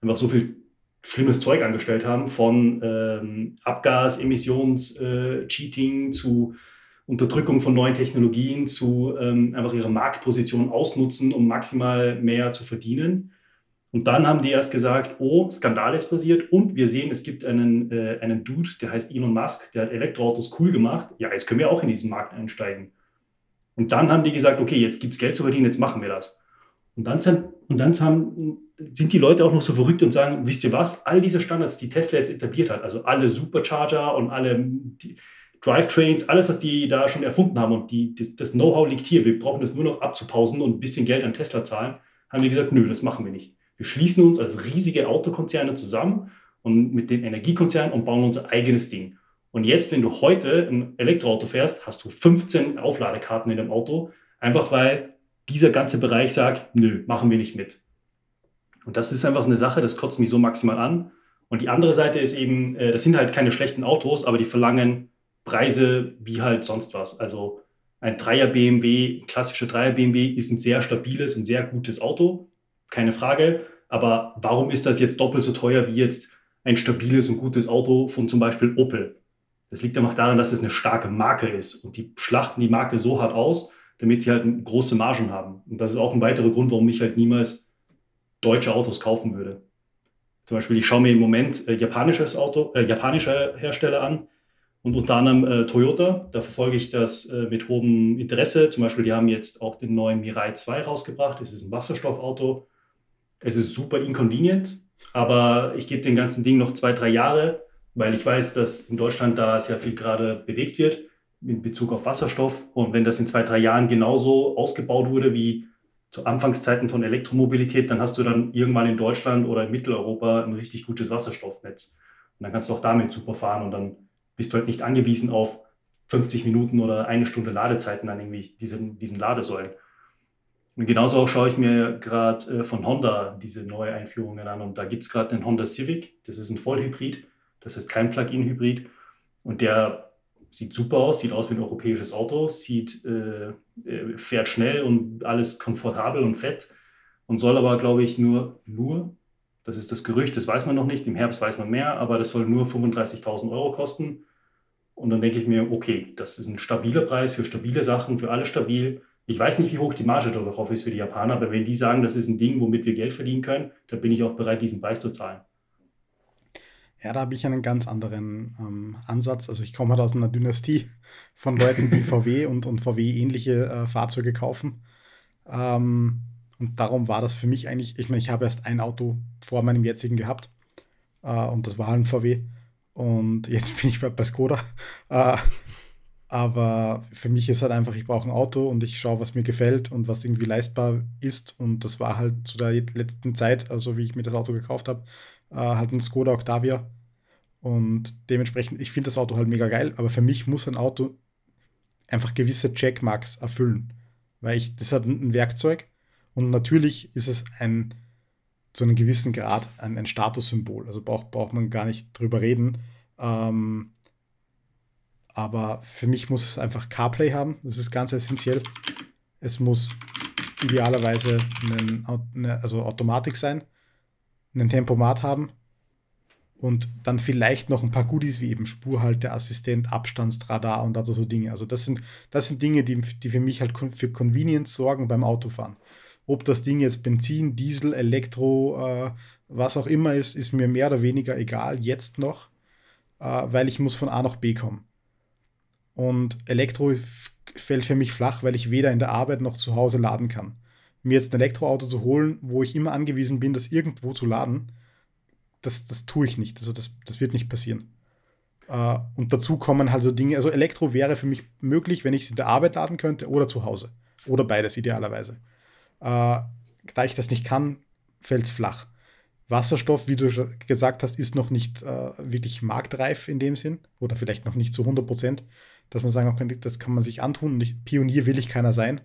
einfach so viel schlimmes Zeug angestellt haben, von ähm, Abgas, Emissions, äh, Cheating zu Unterdrückung von neuen Technologien zu ähm, einfach ihre Marktposition ausnutzen, um maximal mehr zu verdienen. Und dann haben die erst gesagt, oh, Skandal ist passiert und wir sehen, es gibt einen, äh, einen Dude, der heißt Elon Musk, der hat Elektroautos cool gemacht. Ja, jetzt können wir auch in diesen Markt einsteigen. Und dann haben die gesagt, okay, jetzt gibt es Geld zu verdienen, jetzt machen wir das. Und dann, sind, und dann sind die Leute auch noch so verrückt und sagen, wisst ihr was, all diese Standards, die Tesla jetzt etabliert hat, also alle Supercharger und alle Drivetrains, alles, was die da schon erfunden haben und die, das, das Know-how liegt hier, wir brauchen das nur noch abzupausen und ein bisschen Geld an Tesla zahlen, haben die gesagt, nö, das machen wir nicht. Wir schließen uns als riesige Autokonzerne zusammen und mit den Energiekonzernen und bauen unser eigenes Ding. Und jetzt, wenn du heute ein Elektroauto fährst, hast du 15 Aufladekarten in dem Auto, einfach weil dieser ganze Bereich sagt, nö, machen wir nicht mit. Und das ist einfach eine Sache, das kotzt mich so maximal an. Und die andere Seite ist eben, äh, das sind halt keine schlechten Autos, aber die verlangen Preise wie halt sonst was. Also ein Dreier BMW, klassischer Dreier BMW ist ein sehr stabiles und sehr gutes Auto keine Frage. Aber warum ist das jetzt doppelt so teuer wie jetzt ein stabiles und gutes Auto von zum Beispiel Opel? Das liegt einfach daran, dass es eine starke Marke ist und die schlachten die Marke so hart aus, damit sie halt große Margen haben. Und das ist auch ein weiterer Grund, warum ich halt niemals deutsche Autos kaufen würde. Zum Beispiel, ich schaue mir im Moment äh, japanisches Auto, äh, japanische Hersteller an und unter anderem äh, Toyota. Da verfolge ich das äh, mit hohem Interesse. Zum Beispiel, die haben jetzt auch den neuen Mirai 2 rausgebracht. Das ist ein Wasserstoffauto es ist super inconvenient, aber ich gebe dem ganzen Ding noch zwei, drei Jahre, weil ich weiß, dass in Deutschland da sehr viel gerade bewegt wird in Bezug auf Wasserstoff. Und wenn das in zwei, drei Jahren genauso ausgebaut wurde wie zu Anfangszeiten von Elektromobilität, dann hast du dann irgendwann in Deutschland oder in Mitteleuropa ein richtig gutes Wasserstoffnetz. Und dann kannst du auch damit super fahren und dann bist du halt nicht angewiesen auf 50 Minuten oder eine Stunde Ladezeiten an irgendwie diesen, diesen Ladesäulen. Und genauso auch schaue ich mir gerade äh, von Honda diese neue Einführungen an. Und da gibt es gerade den Honda Civic. Das ist ein Vollhybrid, das heißt kein Plug-in-Hybrid. Und der sieht super aus, sieht aus wie ein europäisches Auto, sieht, äh, äh, fährt schnell und alles komfortabel und fett. Und soll aber, glaube ich, nur, nur, das ist das Gerücht, das weiß man noch nicht, im Herbst weiß man mehr, aber das soll nur 35.000 Euro kosten. Und dann denke ich mir, okay, das ist ein stabiler Preis für stabile Sachen, für alle stabil ich weiß nicht, wie hoch die Marge darauf ist für die Japaner, aber wenn die sagen, das ist ein Ding, womit wir Geld verdienen können, dann bin ich auch bereit, diesen Preis zu zahlen. Ja, da habe ich einen ganz anderen ähm, Ansatz. Also ich komme halt aus einer Dynastie von Leuten, die VW und, und VW-ähnliche äh, Fahrzeuge kaufen. Ähm, und darum war das für mich eigentlich, ich meine, ich habe erst ein Auto vor meinem jetzigen gehabt äh, und das war ein VW. Und jetzt bin ich bei, bei Skoda. Äh, aber für mich ist halt einfach, ich brauche ein Auto und ich schaue, was mir gefällt und was irgendwie leistbar ist. Und das war halt zu der letzten Zeit, also wie ich mir das Auto gekauft habe, äh, halt ein Skoda Octavia. Und dementsprechend, ich finde das Auto halt mega geil, aber für mich muss ein Auto einfach gewisse Checkmarks erfüllen. Weil ich, das hat ein Werkzeug und natürlich ist es ein, zu einem gewissen Grad ein, ein Statussymbol. Also braucht, braucht man gar nicht drüber reden. Ähm, Aber für mich muss es einfach CarPlay haben. Das ist ganz essentiell. Es muss idealerweise eine, also Automatik sein, einen Tempomat haben und dann vielleicht noch ein paar Goodies wie eben Spurhalteassistent, Abstandsradar und also so Dinge. Also das sind, das sind Dinge, die, die für mich halt für Convenience sorgen beim Autofahren. Ob das Ding jetzt Benzin, Diesel, Elektro, äh, was auch immer ist, ist mir mehr oder weniger egal, jetzt noch, äh, weil ich muss von A nach B kommen. Und Elektro fällt für mich flach, weil ich weder in der Arbeit noch zu Hause laden kann. Mir jetzt ein Elektroauto zu holen, wo ich immer angewiesen bin, das irgendwo zu laden, das, das tue ich nicht. Also das, das wird nicht passieren. Uh, und dazu kommen halt so Dinge, also Elektro wäre für mich möglich, wenn ich es in der Arbeit laden könnte oder zu Hause. Oder beides idealerweise. Uh, da ich das nicht kann, fällt es flach. Wasserstoff, wie du gesagt hast, ist noch nicht uh, wirklich marktreif in dem Sinn. Oder vielleicht noch nicht zu 100 Prozent, dass man sagen kann, das kann man sich antun. Und ich, Pionier will ich keiner sein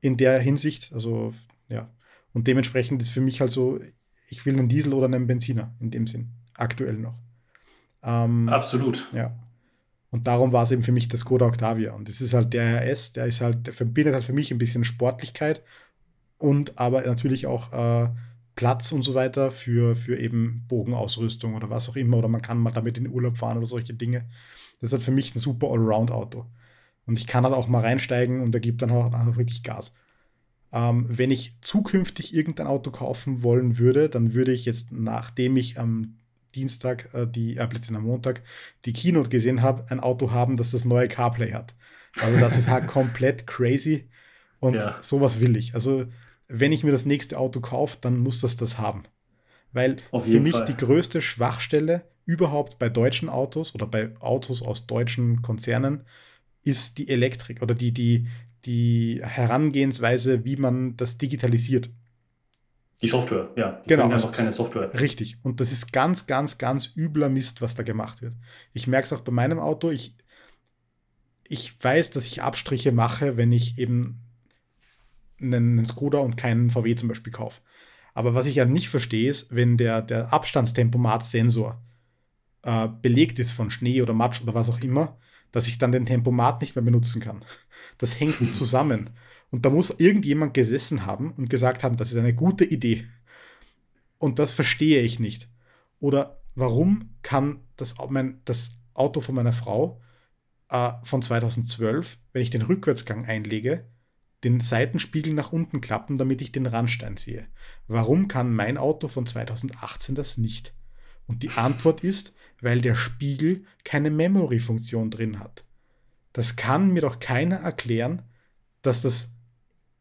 in der Hinsicht. Also, ja. Und dementsprechend ist für mich halt so, ich will einen Diesel oder einen Benziner in dem Sinn. Aktuell noch. Ähm, Absolut. Ja. Und darum war es eben für mich das Skoda Octavia. Und das ist halt der RS, der ist halt, der verbindet halt für mich ein bisschen Sportlichkeit und aber natürlich auch äh, Platz und so weiter für, für eben Bogenausrüstung oder was auch immer. Oder man kann mal damit in den Urlaub fahren oder solche Dinge. Das ist halt für mich ein super Allround-Auto. Und ich kann halt auch mal reinsteigen und er gibt dann auch, auch wirklich Gas. Ähm, wenn ich zukünftig irgendein Auto kaufen wollen würde, dann würde ich jetzt, nachdem ich am Dienstag, äh, die, äh, plötzlich am Montag, die Keynote gesehen habe, ein Auto haben, das das neue CarPlay hat. Also das ist halt komplett crazy und ja. sowas will ich. Also wenn ich mir das nächste Auto kaufe, dann muss das das haben. Weil für mich Fall. die größte Schwachstelle überhaupt bei deutschen Autos oder bei Autos aus deutschen Konzernen ist die Elektrik oder die, die, die Herangehensweise, wie man das digitalisiert. Die Software, ja. Die genau. einfach also keine Software. Richtig. Und das ist ganz, ganz, ganz übler Mist, was da gemacht wird. Ich merke es auch bei meinem Auto. Ich, ich weiß, dass ich Abstriche mache, wenn ich eben einen, einen Skoda und keinen VW zum Beispiel kaufe. Aber was ich ja nicht verstehe, ist, wenn der, der Abstandstempomat-Sensor äh, belegt ist von Schnee oder Matsch oder was auch immer, dass ich dann den Tempomat nicht mehr benutzen kann. Das hängt zusammen. Und da muss irgendjemand gesessen haben und gesagt haben, das ist eine gute Idee. Und das verstehe ich nicht. Oder warum kann das, mein, das Auto von meiner Frau äh, von 2012, wenn ich den Rückwärtsgang einlege, den Seitenspiegel nach unten klappen, damit ich den Randstein sehe? Warum kann mein Auto von 2018 das nicht? Und die Antwort ist, weil der Spiegel keine Memory-Funktion drin hat. Das kann mir doch keiner erklären, dass das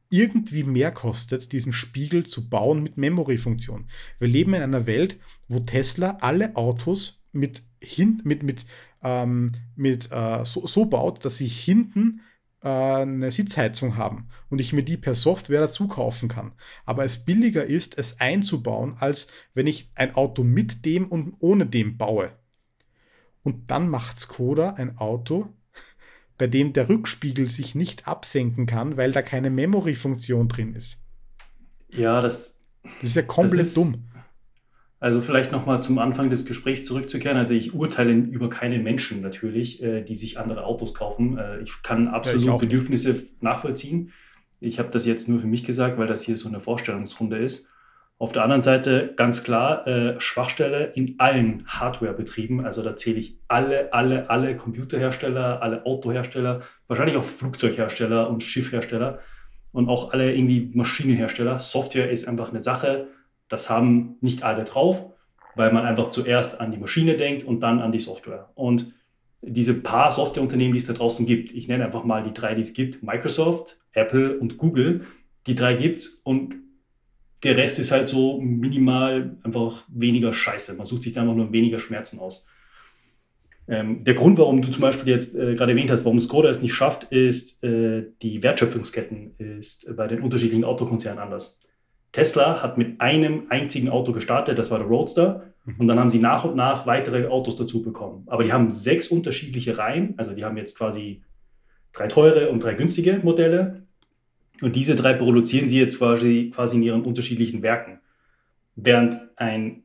irgendwie mehr kostet, diesen Spiegel zu bauen mit Memory-Funktion. Wir leben in einer Welt, wo Tesla alle Autos mit, hin, mit, mit, ähm, mit äh, so, so, baut, dass sie hinten eine Sitzheizung haben und ich mir die per Software dazu kaufen kann. Aber es billiger ist, es einzubauen, als wenn ich ein Auto mit dem und ohne dem baue. Und dann macht Skoda ein Auto, bei dem der Rückspiegel sich nicht absenken kann, weil da keine Memory-Funktion drin ist. Ja, das, das ist ja komplett ist, dumm. Also vielleicht nochmal zum Anfang des Gesprächs zurückzukehren. Also ich urteile über keine Menschen natürlich, äh, die sich andere Autos kaufen. Äh, ich kann absolut ja, ich Bedürfnisse nicht. nachvollziehen. Ich habe das jetzt nur für mich gesagt, weil das hier so eine Vorstellungsrunde ist. Auf der anderen Seite ganz klar äh, Schwachstelle in allen Hardwarebetrieben. Also da zähle ich alle, alle, alle Computerhersteller, alle Autohersteller, wahrscheinlich auch Flugzeughersteller und Schiffhersteller und auch alle irgendwie Maschinenhersteller. Software ist einfach eine Sache, das haben nicht alle drauf, weil man einfach zuerst an die Maschine denkt und dann an die Software. Und diese paar Softwareunternehmen, die es da draußen gibt, ich nenne einfach mal die drei, die es gibt, Microsoft, Apple und Google, die drei gibt es und der Rest ist halt so minimal einfach weniger Scheiße. Man sucht sich da einfach nur weniger Schmerzen aus. Ähm, der Grund, warum du zum Beispiel jetzt äh, gerade erwähnt hast, warum Skoda es nicht schafft, ist, äh, die Wertschöpfungsketten ist bei den unterschiedlichen Autokonzernen anders. Tesla hat mit einem einzigen Auto gestartet, das war der Roadster. Und dann haben sie nach und nach weitere Autos dazu bekommen. Aber die haben sechs unterschiedliche Reihen. Also die haben jetzt quasi drei teure und drei günstige Modelle. Und diese drei produzieren sie jetzt quasi, quasi in ihren unterschiedlichen Werken. Während ein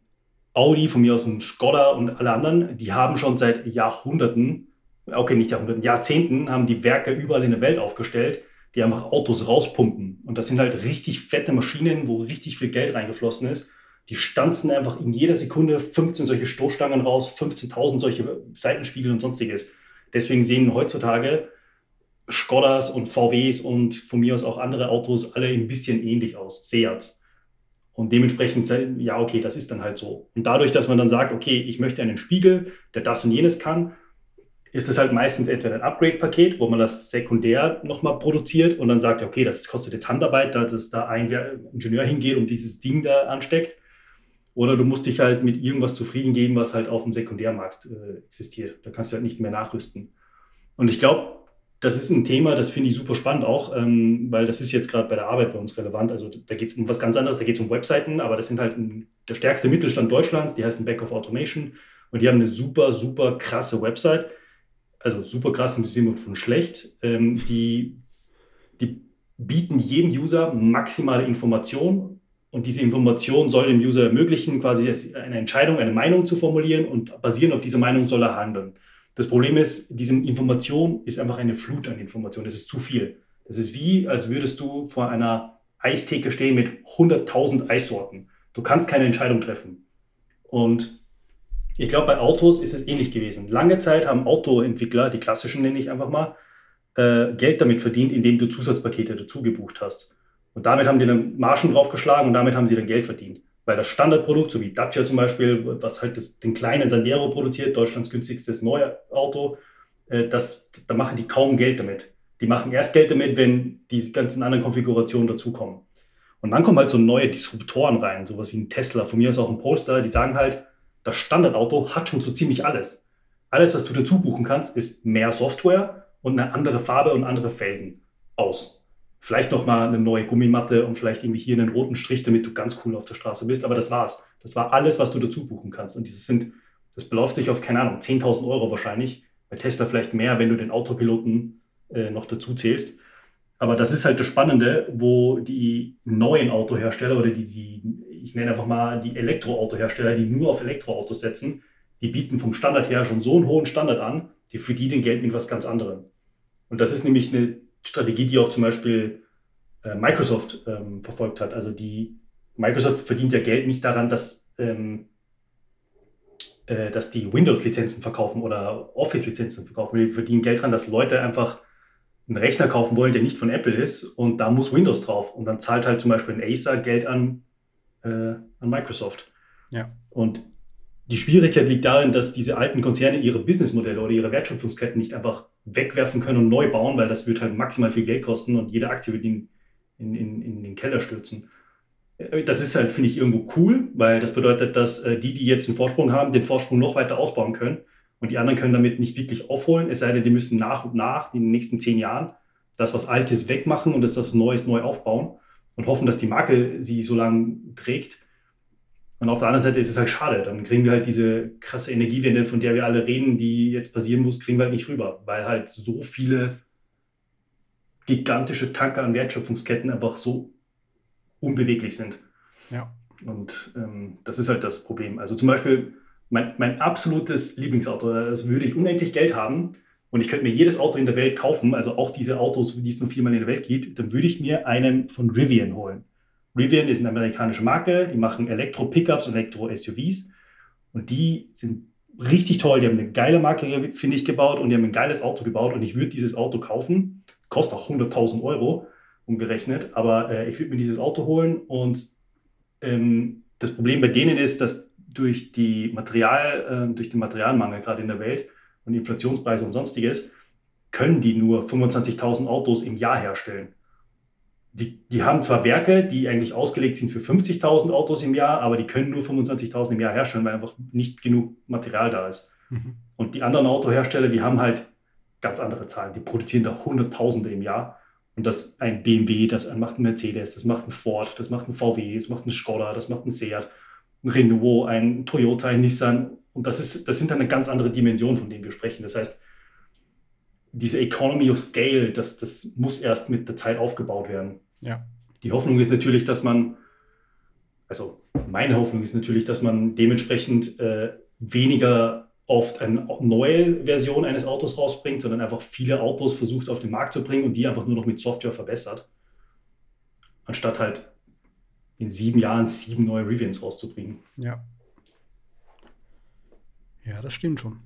Audi, von mir aus ein Skoda und alle anderen, die haben schon seit Jahrhunderten okay, nicht Jahrhunderten, Jahrzehnten haben die Werke überall in der Welt aufgestellt, die einfach Autos rauspumpen. Und das sind halt richtig fette Maschinen, wo richtig viel Geld reingeflossen ist. Die stanzen einfach in jeder Sekunde 15 solche Stoßstangen raus, 15.000 solche Seitenspiegel und sonstiges. Deswegen sehen heutzutage Skodas und VWs und von mir aus auch andere Autos alle ein bisschen ähnlich aus, Seats. Und dementsprechend, ja, okay, das ist dann halt so. Und dadurch, dass man dann sagt, okay, ich möchte einen Spiegel, der das und jenes kann, ist es halt meistens entweder ein Upgrade-Paket, wo man das sekundär nochmal produziert und dann sagt, okay, das kostet jetzt Handarbeit, dass da ein Ingenieur hingeht und dieses Ding da ansteckt. Oder du musst dich halt mit irgendwas zufrieden geben, was halt auf dem Sekundärmarkt äh, existiert. Da kannst du halt nicht mehr nachrüsten. Und ich glaube, das ist ein Thema, das finde ich super spannend auch, ähm, weil das ist jetzt gerade bei der Arbeit bei uns relevant. Also da geht es um was ganz anderes, da geht es um Webseiten, aber das sind halt ein, der stärkste Mittelstand Deutschlands, die heißen Back of Automation und die haben eine super, super krasse Website also super krass im Sinne von schlecht, ähm, die, die bieten jedem User maximale Information und diese Information soll dem User ermöglichen, quasi eine Entscheidung, eine Meinung zu formulieren und basierend auf dieser Meinung soll er handeln. Das Problem ist, diese Information ist einfach eine Flut an Informationen. Das ist zu viel. Das ist wie, als würdest du vor einer Eistheke stehen mit 100.000 Eissorten. Du kannst keine Entscheidung treffen. Und ich glaube, bei Autos ist es ähnlich gewesen. Lange Zeit haben Autoentwickler, die klassischen nenne ich einfach mal, äh, Geld damit verdient, indem du Zusatzpakete dazu gebucht hast. Und damit haben die dann Margen draufgeschlagen und damit haben sie dann Geld verdient. Weil das Standardprodukt, so wie Dacia zum Beispiel, was halt das, den kleinen Sandero produziert, Deutschlands günstigstes neue Auto, äh, das, da machen die kaum Geld damit. Die machen erst Geld damit, wenn die ganzen anderen Konfigurationen dazukommen. Und dann kommen halt so neue Disruptoren rein, sowas wie ein Tesla, von mir ist auch ein Poster, die sagen halt, das Standardauto hat schon so ziemlich alles. Alles, was du dazu buchen kannst, ist mehr Software und eine andere Farbe und andere Felgen aus. Vielleicht nochmal eine neue Gummimatte und vielleicht irgendwie hier einen roten Strich, damit du ganz cool auf der Straße bist. Aber das war's. Das war alles, was du dazu buchen kannst. Und dieses sind, das beläuft sich auf, keine Ahnung, 10.000 Euro wahrscheinlich. Bei Tesla vielleicht mehr, wenn du den Autopiloten äh, noch dazu zählst. Aber das ist halt das Spannende, wo die neuen Autohersteller oder die, die ich nenne einfach mal die Elektroautohersteller, die nur auf Elektroautos setzen, die bieten vom Standard her schon so einen hohen Standard an, die verdienen Geld mit was ganz anderem. Und das ist nämlich eine Strategie, die auch zum Beispiel äh, Microsoft ähm, verfolgt hat. Also die Microsoft verdient ja Geld nicht daran, dass, ähm, äh, dass die Windows-Lizenzen verkaufen oder Office-Lizenzen verkaufen. Die verdienen Geld daran, dass Leute einfach einen Rechner kaufen wollen, der nicht von Apple ist und da muss Windows drauf. Und dann zahlt halt zum Beispiel ein Acer Geld an, äh, an Microsoft. Ja. Und die Schwierigkeit liegt darin, dass diese alten Konzerne ihre Businessmodelle oder ihre Wertschöpfungsketten nicht einfach wegwerfen können und neu bauen, weil das wird halt maximal viel Geld kosten und jede Aktie wird in, in, in, in den Keller stürzen. Äh, das ist halt, finde ich, irgendwo cool, weil das bedeutet, dass äh, die, die jetzt einen Vorsprung haben, den Vorsprung noch weiter ausbauen können und die anderen können damit nicht wirklich aufholen, es sei denn, die müssen nach und nach in den nächsten zehn Jahren das, was Altes wegmachen und das, das Neues neu aufbauen und hoffen, dass die Marke sie so lange trägt. Und auf der anderen Seite ist es halt schade. Dann kriegen wir halt diese krasse Energiewende, von der wir alle reden, die jetzt passieren muss, kriegen wir halt nicht rüber, weil halt so viele gigantische Tanker an Wertschöpfungsketten einfach so unbeweglich sind. Ja. Und ähm, das ist halt das Problem. Also zum Beispiel mein, mein absolutes Lieblingsauto. Das würde ich unendlich Geld haben und ich könnte mir jedes Auto in der Welt kaufen, also auch diese Autos, die es nur viermal in der Welt gibt, dann würde ich mir einen von Rivian holen. Rivian ist eine amerikanische Marke, die machen Elektro-Pickups und Elektro-SUVs und die sind richtig toll. Die haben eine geile Marke, finde ich, gebaut und die haben ein geiles Auto gebaut und ich würde dieses Auto kaufen. Kostet auch 100.000 Euro umgerechnet, aber äh, ich würde mir dieses Auto holen und ähm, das Problem bei denen ist, dass durch, die Material, äh, durch den Materialmangel gerade in der Welt und Inflationspreise und sonstiges, können die nur 25.000 Autos im Jahr herstellen. Die, die haben zwar Werke, die eigentlich ausgelegt sind für 50.000 Autos im Jahr, aber die können nur 25.000 im Jahr herstellen, weil einfach nicht genug Material da ist. Mhm. Und die anderen Autohersteller, die haben halt ganz andere Zahlen. Die produzieren da Hunderttausende im Jahr. Und das ein BMW, das macht ein Mercedes, das macht ein Ford, das macht ein VW, das macht ein Skoda, das macht ein Seat ein Renault, ein Toyota, ein Nissan. Und das, ist, das sind dann eine ganz andere Dimension, von denen wir sprechen. Das heißt, diese Economy of Scale, das, das muss erst mit der Zeit aufgebaut werden. Ja. Die Hoffnung ist natürlich, dass man, also meine Hoffnung ist natürlich, dass man dementsprechend äh, weniger oft eine neue Version eines Autos rausbringt, sondern einfach viele Autos versucht auf den Markt zu bringen und die einfach nur noch mit Software verbessert. Anstatt halt in sieben Jahren sieben neue Rivians rauszubringen. Ja. Ja, das stimmt schon.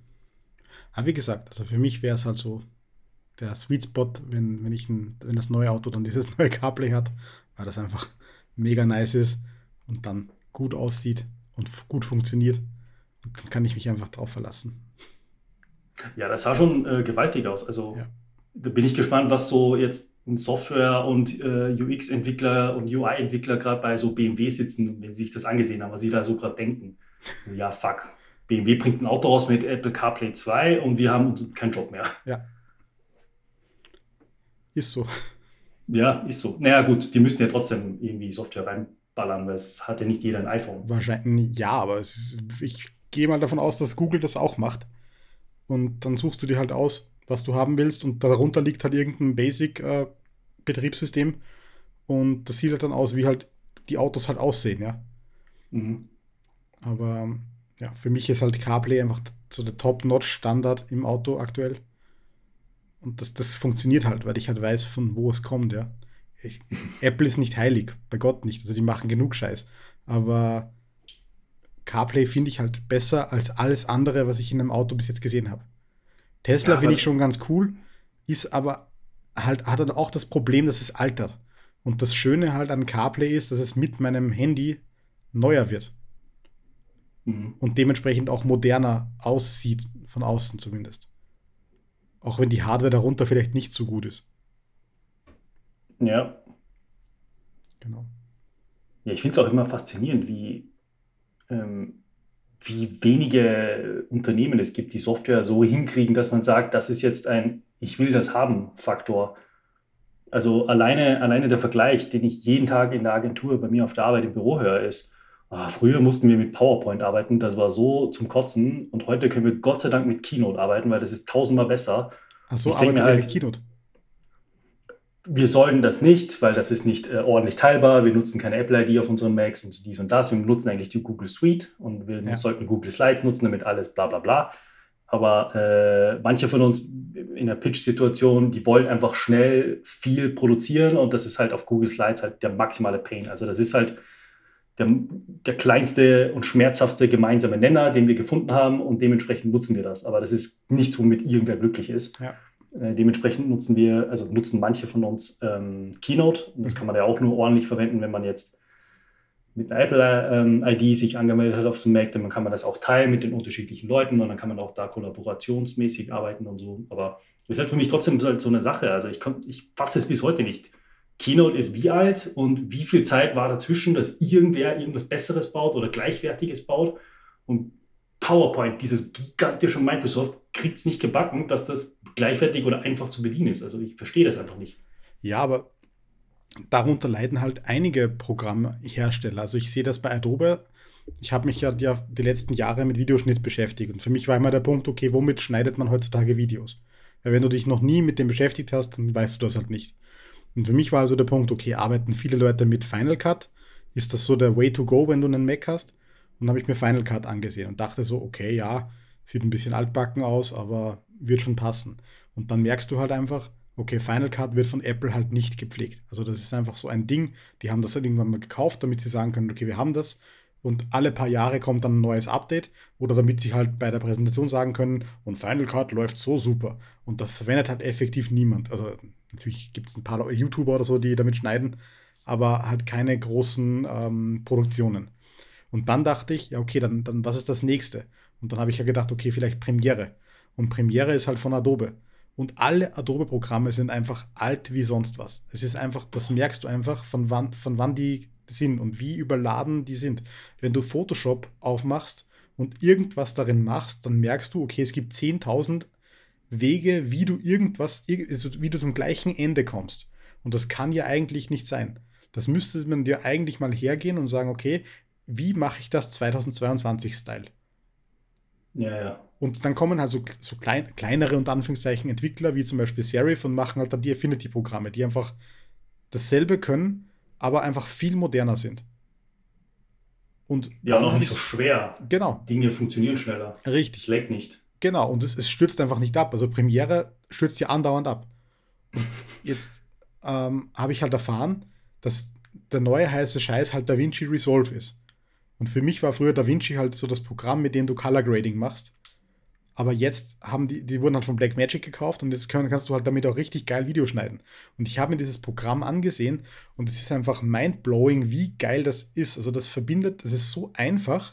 Aber wie gesagt, also für mich wäre es halt so der Sweet Spot, wenn, wenn, ich ein, wenn das neue Auto dann dieses neue CarPlay hat, weil das einfach mega nice ist und dann gut aussieht und gut funktioniert. Und dann kann ich mich einfach drauf verlassen. Ja, das sah schon äh, gewaltig aus. Also ja. da bin ich gespannt, was so jetzt ein Software- und äh, UX-Entwickler und UI-Entwickler gerade bei so BMW sitzen, wenn sie sich das angesehen haben, was sie da so gerade denken. Ja, fuck. BMW bringt ein Auto raus mit Apple CarPlay 2 und wir haben keinen Job mehr. Ja. Ist so. Ja, ist so. Naja, gut, die müssten ja trotzdem irgendwie Software reinballern, weil es hat ja nicht jeder ein iPhone. Wahrscheinlich, ja, aber ist, ich gehe mal davon aus, dass Google das auch macht. Und dann suchst du dir halt aus, was du haben willst und darunter liegt halt irgendein Basic-Betriebssystem. Äh, und das sieht halt dann aus, wie halt die Autos halt aussehen, ja. Mhm. Aber ja, für mich ist halt CarPlay einfach so der Top-Notch-Standard im Auto aktuell. Und das, das funktioniert halt, weil ich halt weiß, von wo es kommt, ja. Ich, Apple ist nicht heilig, bei Gott nicht. Also die machen genug Scheiß. Aber CarPlay finde ich halt besser als alles andere, was ich in einem Auto bis jetzt gesehen habe. Tesla ja, finde ich schon ganz cool, ist aber halt, hat dann auch das Problem, dass es altert. Und das Schöne halt an CarPlay ist, dass es mit meinem Handy neuer wird. Mhm. Und dementsprechend auch moderner aussieht, von außen zumindest. Auch wenn die Hardware darunter vielleicht nicht so gut ist. Ja. Genau. Ja, ich finde es auch immer faszinierend, wie, ähm, wie wenige Unternehmen es gibt, die Software so hinkriegen, dass man sagt, das ist jetzt ein Ich will das haben Faktor. Also alleine, alleine der Vergleich, den ich jeden Tag in der Agentur bei mir auf der Arbeit im Büro höre, ist, Ah, früher mussten wir mit PowerPoint arbeiten, das war so zum Kotzen. Und heute können wir Gott sei Dank mit Keynote arbeiten, weil das ist tausendmal besser. Ach so, arbeitet halt, mit Keynote? Wir sollten das nicht, weil das ist nicht äh, ordentlich teilbar. Wir nutzen keine Apple-ID auf unseren Macs und dies und das. Wir nutzen eigentlich die Google Suite und wir ja. sollten Google Slides nutzen, damit alles bla bla bla. Aber äh, manche von uns in der Pitch-Situation, die wollen einfach schnell viel produzieren und das ist halt auf Google Slides halt der maximale Pain. Also das ist halt der, der kleinste und schmerzhaftste gemeinsame Nenner, den wir gefunden haben und dementsprechend nutzen wir das. Aber das ist nichts, womit irgendwer glücklich ist. Ja. Äh, dementsprechend nutzen wir, also nutzen manche von uns ähm, Keynote. Und das kann man ja auch nur ordentlich verwenden, wenn man jetzt mit einer Apple-ID ähm, sich angemeldet hat auf einem Mac, dann kann man das auch teilen mit den unterschiedlichen Leuten und dann kann man auch da kollaborationsmäßig arbeiten und so. Aber das ist halt für mich trotzdem halt so eine Sache. Also ich, ich fasse es bis heute nicht. Keynote ist wie alt und wie viel Zeit war dazwischen, dass irgendwer irgendwas Besseres baut oder Gleichwertiges baut. Und PowerPoint, dieses gigantische Microsoft, kriegt es nicht gebacken, dass das gleichwertig oder einfach zu bedienen ist. Also ich verstehe das einfach nicht. Ja, aber darunter leiden halt einige Programmhersteller. Also ich sehe das bei Adobe. Ich habe mich ja die letzten Jahre mit Videoschnitt beschäftigt. Und für mich war immer der Punkt, okay, womit schneidet man heutzutage Videos? Weil wenn du dich noch nie mit dem beschäftigt hast, dann weißt du das halt nicht. Und für mich war also der Punkt, okay, arbeiten viele Leute mit Final Cut? Ist das so der Way to go, wenn du einen Mac hast? Und habe ich mir Final Cut angesehen und dachte so, okay, ja, sieht ein bisschen altbacken aus, aber wird schon passen. Und dann merkst du halt einfach, okay, Final Cut wird von Apple halt nicht gepflegt. Also das ist einfach so ein Ding, die haben das halt irgendwann mal gekauft, damit sie sagen können, okay, wir haben das und alle paar Jahre kommt dann ein neues Update oder damit sie halt bei der Präsentation sagen können, und Final Cut läuft so super. Und das verwendet halt effektiv niemand. Also Natürlich gibt es ein paar YouTuber oder so, die damit schneiden, aber halt keine großen ähm, Produktionen. Und dann dachte ich, ja, okay, dann, dann was ist das nächste? Und dann habe ich ja gedacht, okay, vielleicht Premiere. Und Premiere ist halt von Adobe. Und alle Adobe-Programme sind einfach alt wie sonst was. Es ist einfach, das merkst du einfach, von wann, von wann die sind und wie überladen die sind. Wenn du Photoshop aufmachst und irgendwas darin machst, dann merkst du, okay, es gibt 10.000 Wege, wie du irgendwas, also wie du zum gleichen Ende kommst. Und das kann ja eigentlich nicht sein. Das müsste man dir eigentlich mal hergehen und sagen, okay, wie mache ich das 2022-Style? Ja, ja. Und dann kommen halt so, so klein, kleinere und Anführungszeichen Entwickler, wie zum Beispiel Serif, und machen halt dann die Affinity-Programme, die einfach dasselbe können, aber einfach viel moderner sind. Und ja, hab nicht ich- so schwer. Genau, Dinge funktionieren schneller. richtig. Es leckt nicht. Genau, und es, es stürzt einfach nicht ab. Also Premiere stürzt ja andauernd ab. Jetzt ähm, habe ich halt erfahren, dass der neue heiße Scheiß halt DaVinci Resolve ist. Und für mich war früher DaVinci halt so das Programm, mit dem du Color Grading machst. Aber jetzt haben die, die wurden halt von Blackmagic gekauft und jetzt können, kannst du halt damit auch richtig geil Video schneiden. Und ich habe mir dieses Programm angesehen und es ist einfach mindblowing, wie geil das ist. Also das verbindet, es ist so einfach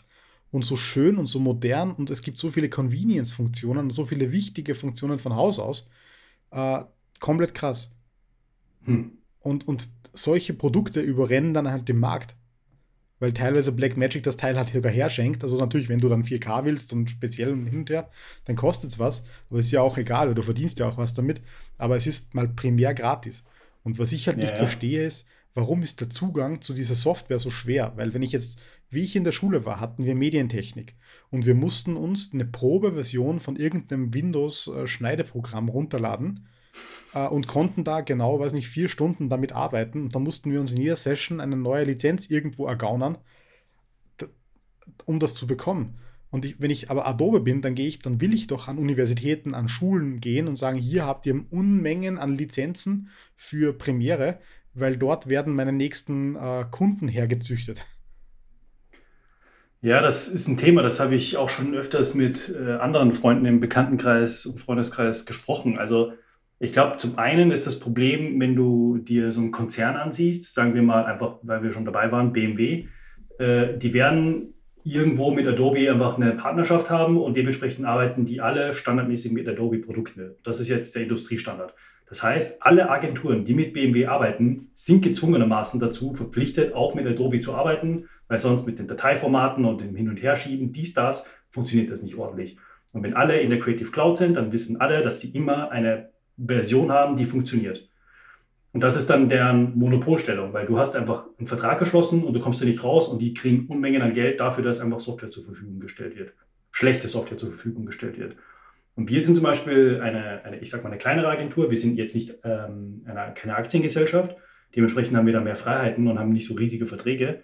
und so schön und so modern und es gibt so viele Convenience-Funktionen und so viele wichtige Funktionen von Haus aus. Äh, komplett krass. Hm. Und, und solche Produkte überrennen dann halt den Markt. Weil teilweise Blackmagic das Teil halt sogar herschenkt. Also natürlich, wenn du dann 4K willst und speziell und hin und her, dann kostet es was. Aber ist ja auch egal, weil du verdienst ja auch was damit. Aber es ist mal primär gratis. Und was ich halt Ja, nicht ja. verstehe, ist, warum ist der Zugang zu dieser Software so schwer? Weil wenn ich jetzt, wie ich in der Schule war, hatten wir Medientechnik. Und wir mussten uns eine Probeversion von irgendeinem Windows-Schneideprogramm runterladen äh, und konnten da genau, weiß nicht, vier Stunden damit arbeiten. Und dann mussten wir uns in jeder Session eine neue Lizenz irgendwo ergaunern, um das zu bekommen. Und ich, wenn ich aber Adobe bin, dann gehe ich, dann will ich doch an Universitäten, an Schulen gehen und sagen, hier habt ihr Unmengen an Lizenzen für Premiere, weil dort werden meine nächsten äh, Kunden hergezüchtet. Ja, das ist ein Thema, das habe ich auch schon öfters mit äh, anderen Freunden im Bekanntenkreis und Freundeskreis gesprochen. Also ich glaube, zum einen ist das Problem, wenn du dir so einen Konzern ansiehst, sagen wir mal einfach, weil wir schon dabei waren, BMW, äh, die werden irgendwo mit Adobe einfach eine Partnerschaft haben und dementsprechend arbeiten die alle standardmäßig mit Adobe-Produkten. Das ist jetzt der Industriestandard. Das heißt, alle Agenturen, die mit BMW arbeiten, sind gezwungenermaßen dazu verpflichtet, auch mit Adobe zu arbeiten, weil sonst mit den Dateiformaten und dem Hin- und Herschieben, dies, das, funktioniert das nicht ordentlich. Und wenn alle in der Creative Cloud sind, dann wissen alle, dass sie immer eine Version haben, die funktioniert. Und das ist dann deren Monopolstellung, weil du hast einfach einen Vertrag geschlossen und du kommst da nicht raus und die kriegen Unmengen an Geld dafür, dass einfach Software zur Verfügung gestellt wird. Schlechte Software zur Verfügung gestellt wird. Und wir sind zum Beispiel eine, eine ich sag mal, eine kleinere Agentur. Wir sind jetzt nicht ähm, eine, keine Aktiengesellschaft. Dementsprechend haben wir da mehr Freiheiten und haben nicht so riesige Verträge.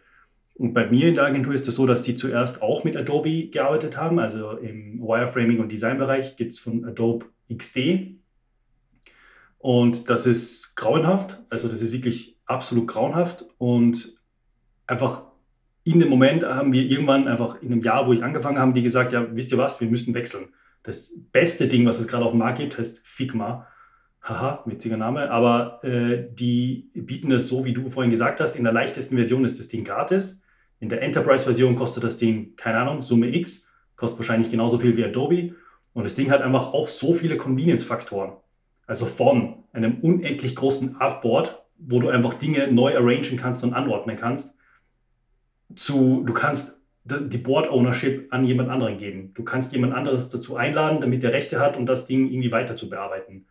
Und bei mir in der Agentur ist es das so, dass sie zuerst auch mit Adobe gearbeitet haben. Also im Wireframing- und Designbereich gibt es von Adobe XD. Und das ist grauenhaft. Also das ist wirklich absolut grauenhaft. Und einfach in dem Moment haben wir irgendwann einfach in einem Jahr, wo ich angefangen habe, die gesagt, ja, wisst ihr was, wir müssen wechseln. Das beste Ding, was es gerade auf dem Markt gibt, heißt Figma. Haha, witziger Name. Aber äh, die bieten es so, wie du vorhin gesagt hast, in der leichtesten Version ist das Ding gratis. In der Enterprise-Version kostet das Ding, keine Ahnung, Summe X, kostet wahrscheinlich genauso viel wie Adobe. Und das Ding hat einfach auch so viele Convenience-Faktoren. Also von einem unendlich großen Artboard, wo du einfach Dinge neu arrangen kannst und anordnen kannst, zu, du kannst die Board-Ownership an jemand anderen geben. Du kannst jemand anderes dazu einladen, damit der Rechte hat, um das Ding irgendwie weiter zu bearbeiten.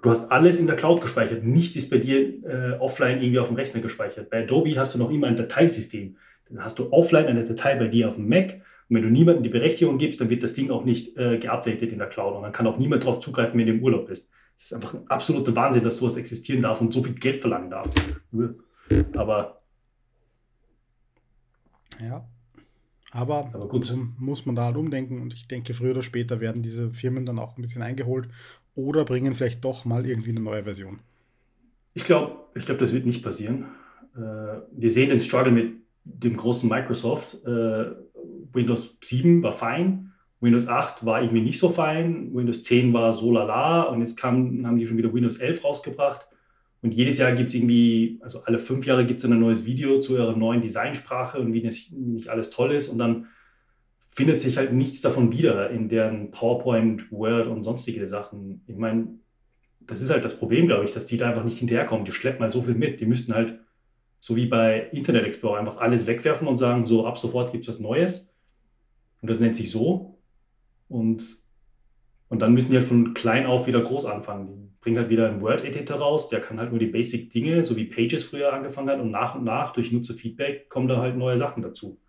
Du hast alles in der Cloud gespeichert. Nichts ist bei dir äh, offline irgendwie auf dem Rechner gespeichert. Bei Adobe hast du noch immer ein Dateisystem. Dann hast du offline eine Datei bei dir auf dem Mac. Und wenn du niemandem die Berechtigung gibst, dann wird das Ding auch nicht äh, geupdatet in der Cloud. Und dann kann auch niemand darauf zugreifen, wenn du im Urlaub bist. Es ist einfach ein absoluter Wahnsinn, dass sowas existieren darf und so viel Geld verlangen darf. Aber Ja. Aber, Aber gut. muss man da halt umdenken und ich denke, früher oder später werden diese Firmen dann auch ein bisschen eingeholt oder bringen vielleicht doch mal irgendwie eine neue Version. ich glaube, ich glaub, das wird nicht passieren. Äh, wir sehen den Struggle mit dem großen Microsoft. Äh, Windows 7 war fein, Windows 8 war irgendwie nicht so fein, Windows 10 war so lala und jetzt kam, haben die schon wieder Windows 11 rausgebracht. Und jedes Jahr gibt es irgendwie, also alle fünf Jahre gibt es ein neues Video zu ihrer neuen Designsprache und wie nicht, nicht alles toll ist. Und dann findet sich halt nichts davon wieder in deren PowerPoint, Word und sonstige Sachen. Ich meine, das ist halt das Problem, glaube ich, dass die da einfach nicht hinterherkommen. Die schleppen halt so viel mit. Die müssten halt, so wie bei Internet Explorer, einfach alles wegwerfen und sagen, so ab sofort gibt es was Neues. Und das nennt sich so. Und, und dann müssen die halt von klein auf wieder groß anfangen. Die bringen halt wieder einen Word-Editor raus, der kann halt nur die Basic-Dinge, so wie Pages früher angefangen hat. Und nach und nach, durch Nutzerfeedback, kommen da halt neue Sachen dazu.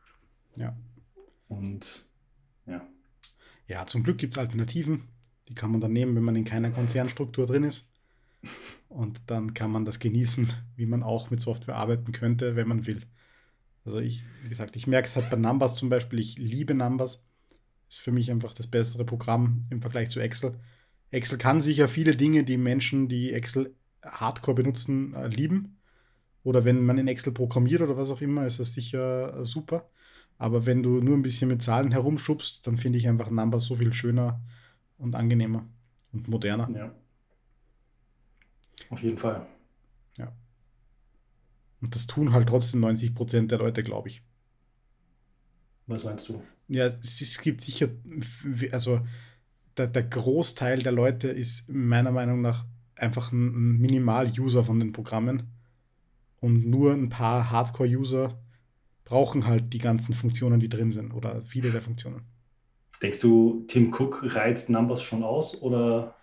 Ja. Und ja. Ja, zum Glück gibt es Alternativen. Die kann man dann nehmen, wenn man in keiner Konzernstruktur drin ist. Und dann kann man das genießen, wie man auch mit Software arbeiten könnte, wenn man will. Also ich, wie gesagt, ich merke es halt bei Numbers zum Beispiel, ich liebe Numbers. Ist für mich einfach das bessere Programm im Vergleich zu Excel. Excel kann sicher viele Dinge, die Menschen, die Excel hardcore benutzen, äh, lieben. Oder wenn man in Excel programmiert oder was auch immer, ist das sicher äh, super. Aber wenn du nur ein bisschen mit Zahlen herumschubst, dann finde ich einfach Numbers so viel schöner und angenehmer und moderner. Ja. Auf jeden Fall. Ja. Und das tun halt trotzdem 90 Prozent der Leute, glaube ich. Was meinst du? Ja, es, gibt sicher, also der, der, Großteil der Leute ist meiner Meinung nach einfach ein, Minimal-User von den Programmen. Und nur ein paar Hardcore-User brauchen halt die ganzen Funktionen, die drin sind oder viele der Funktionen. Denkst du, Tim Cook reizt Numbers schon aus oder?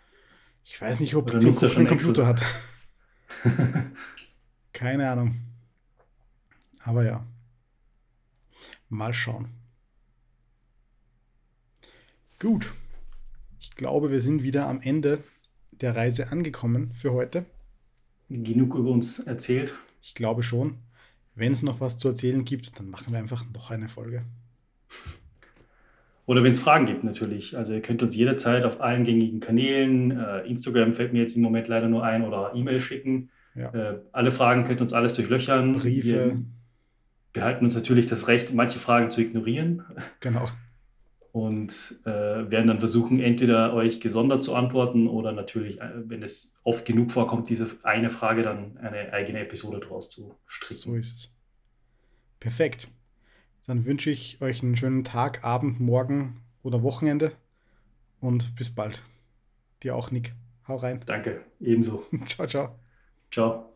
Ich weiß nicht, ob Tim Cook einen Computer hat. Keine Ahnung. Aber ja. Mal schauen. Gut. Ich glaube, wir sind wieder am Ende der Reise angekommen für heute. Genug über uns erzählt. Ich glaube schon. Wenn es noch was zu erzählen gibt, dann machen wir einfach noch eine Folge. Oder wenn es Fragen gibt, natürlich. Also ihr könnt uns jederzeit auf allen gängigen Kanälen, äh, Instagram fällt mir jetzt im Moment leider nur ein, oder E-Mail schicken. Ja. Äh, alle Fragen könnt ihr uns alles durchlöchern. Briefe. Wir behalten uns natürlich das Recht, manche Fragen zu ignorieren. Genau und äh, werden dann versuchen, entweder euch gesondert zu antworten oder natürlich, äh, wenn es oft genug vorkommt, diese eine Frage dann eine eigene Episode draus zu stricken. So ist es. Perfekt. Dann wünsche ich euch einen schönen Tag, Abend, Morgen oder Wochenende und bis bald. Dir auch, Nick. Hau rein. Danke, ebenso. ciao, ciao. Ciao.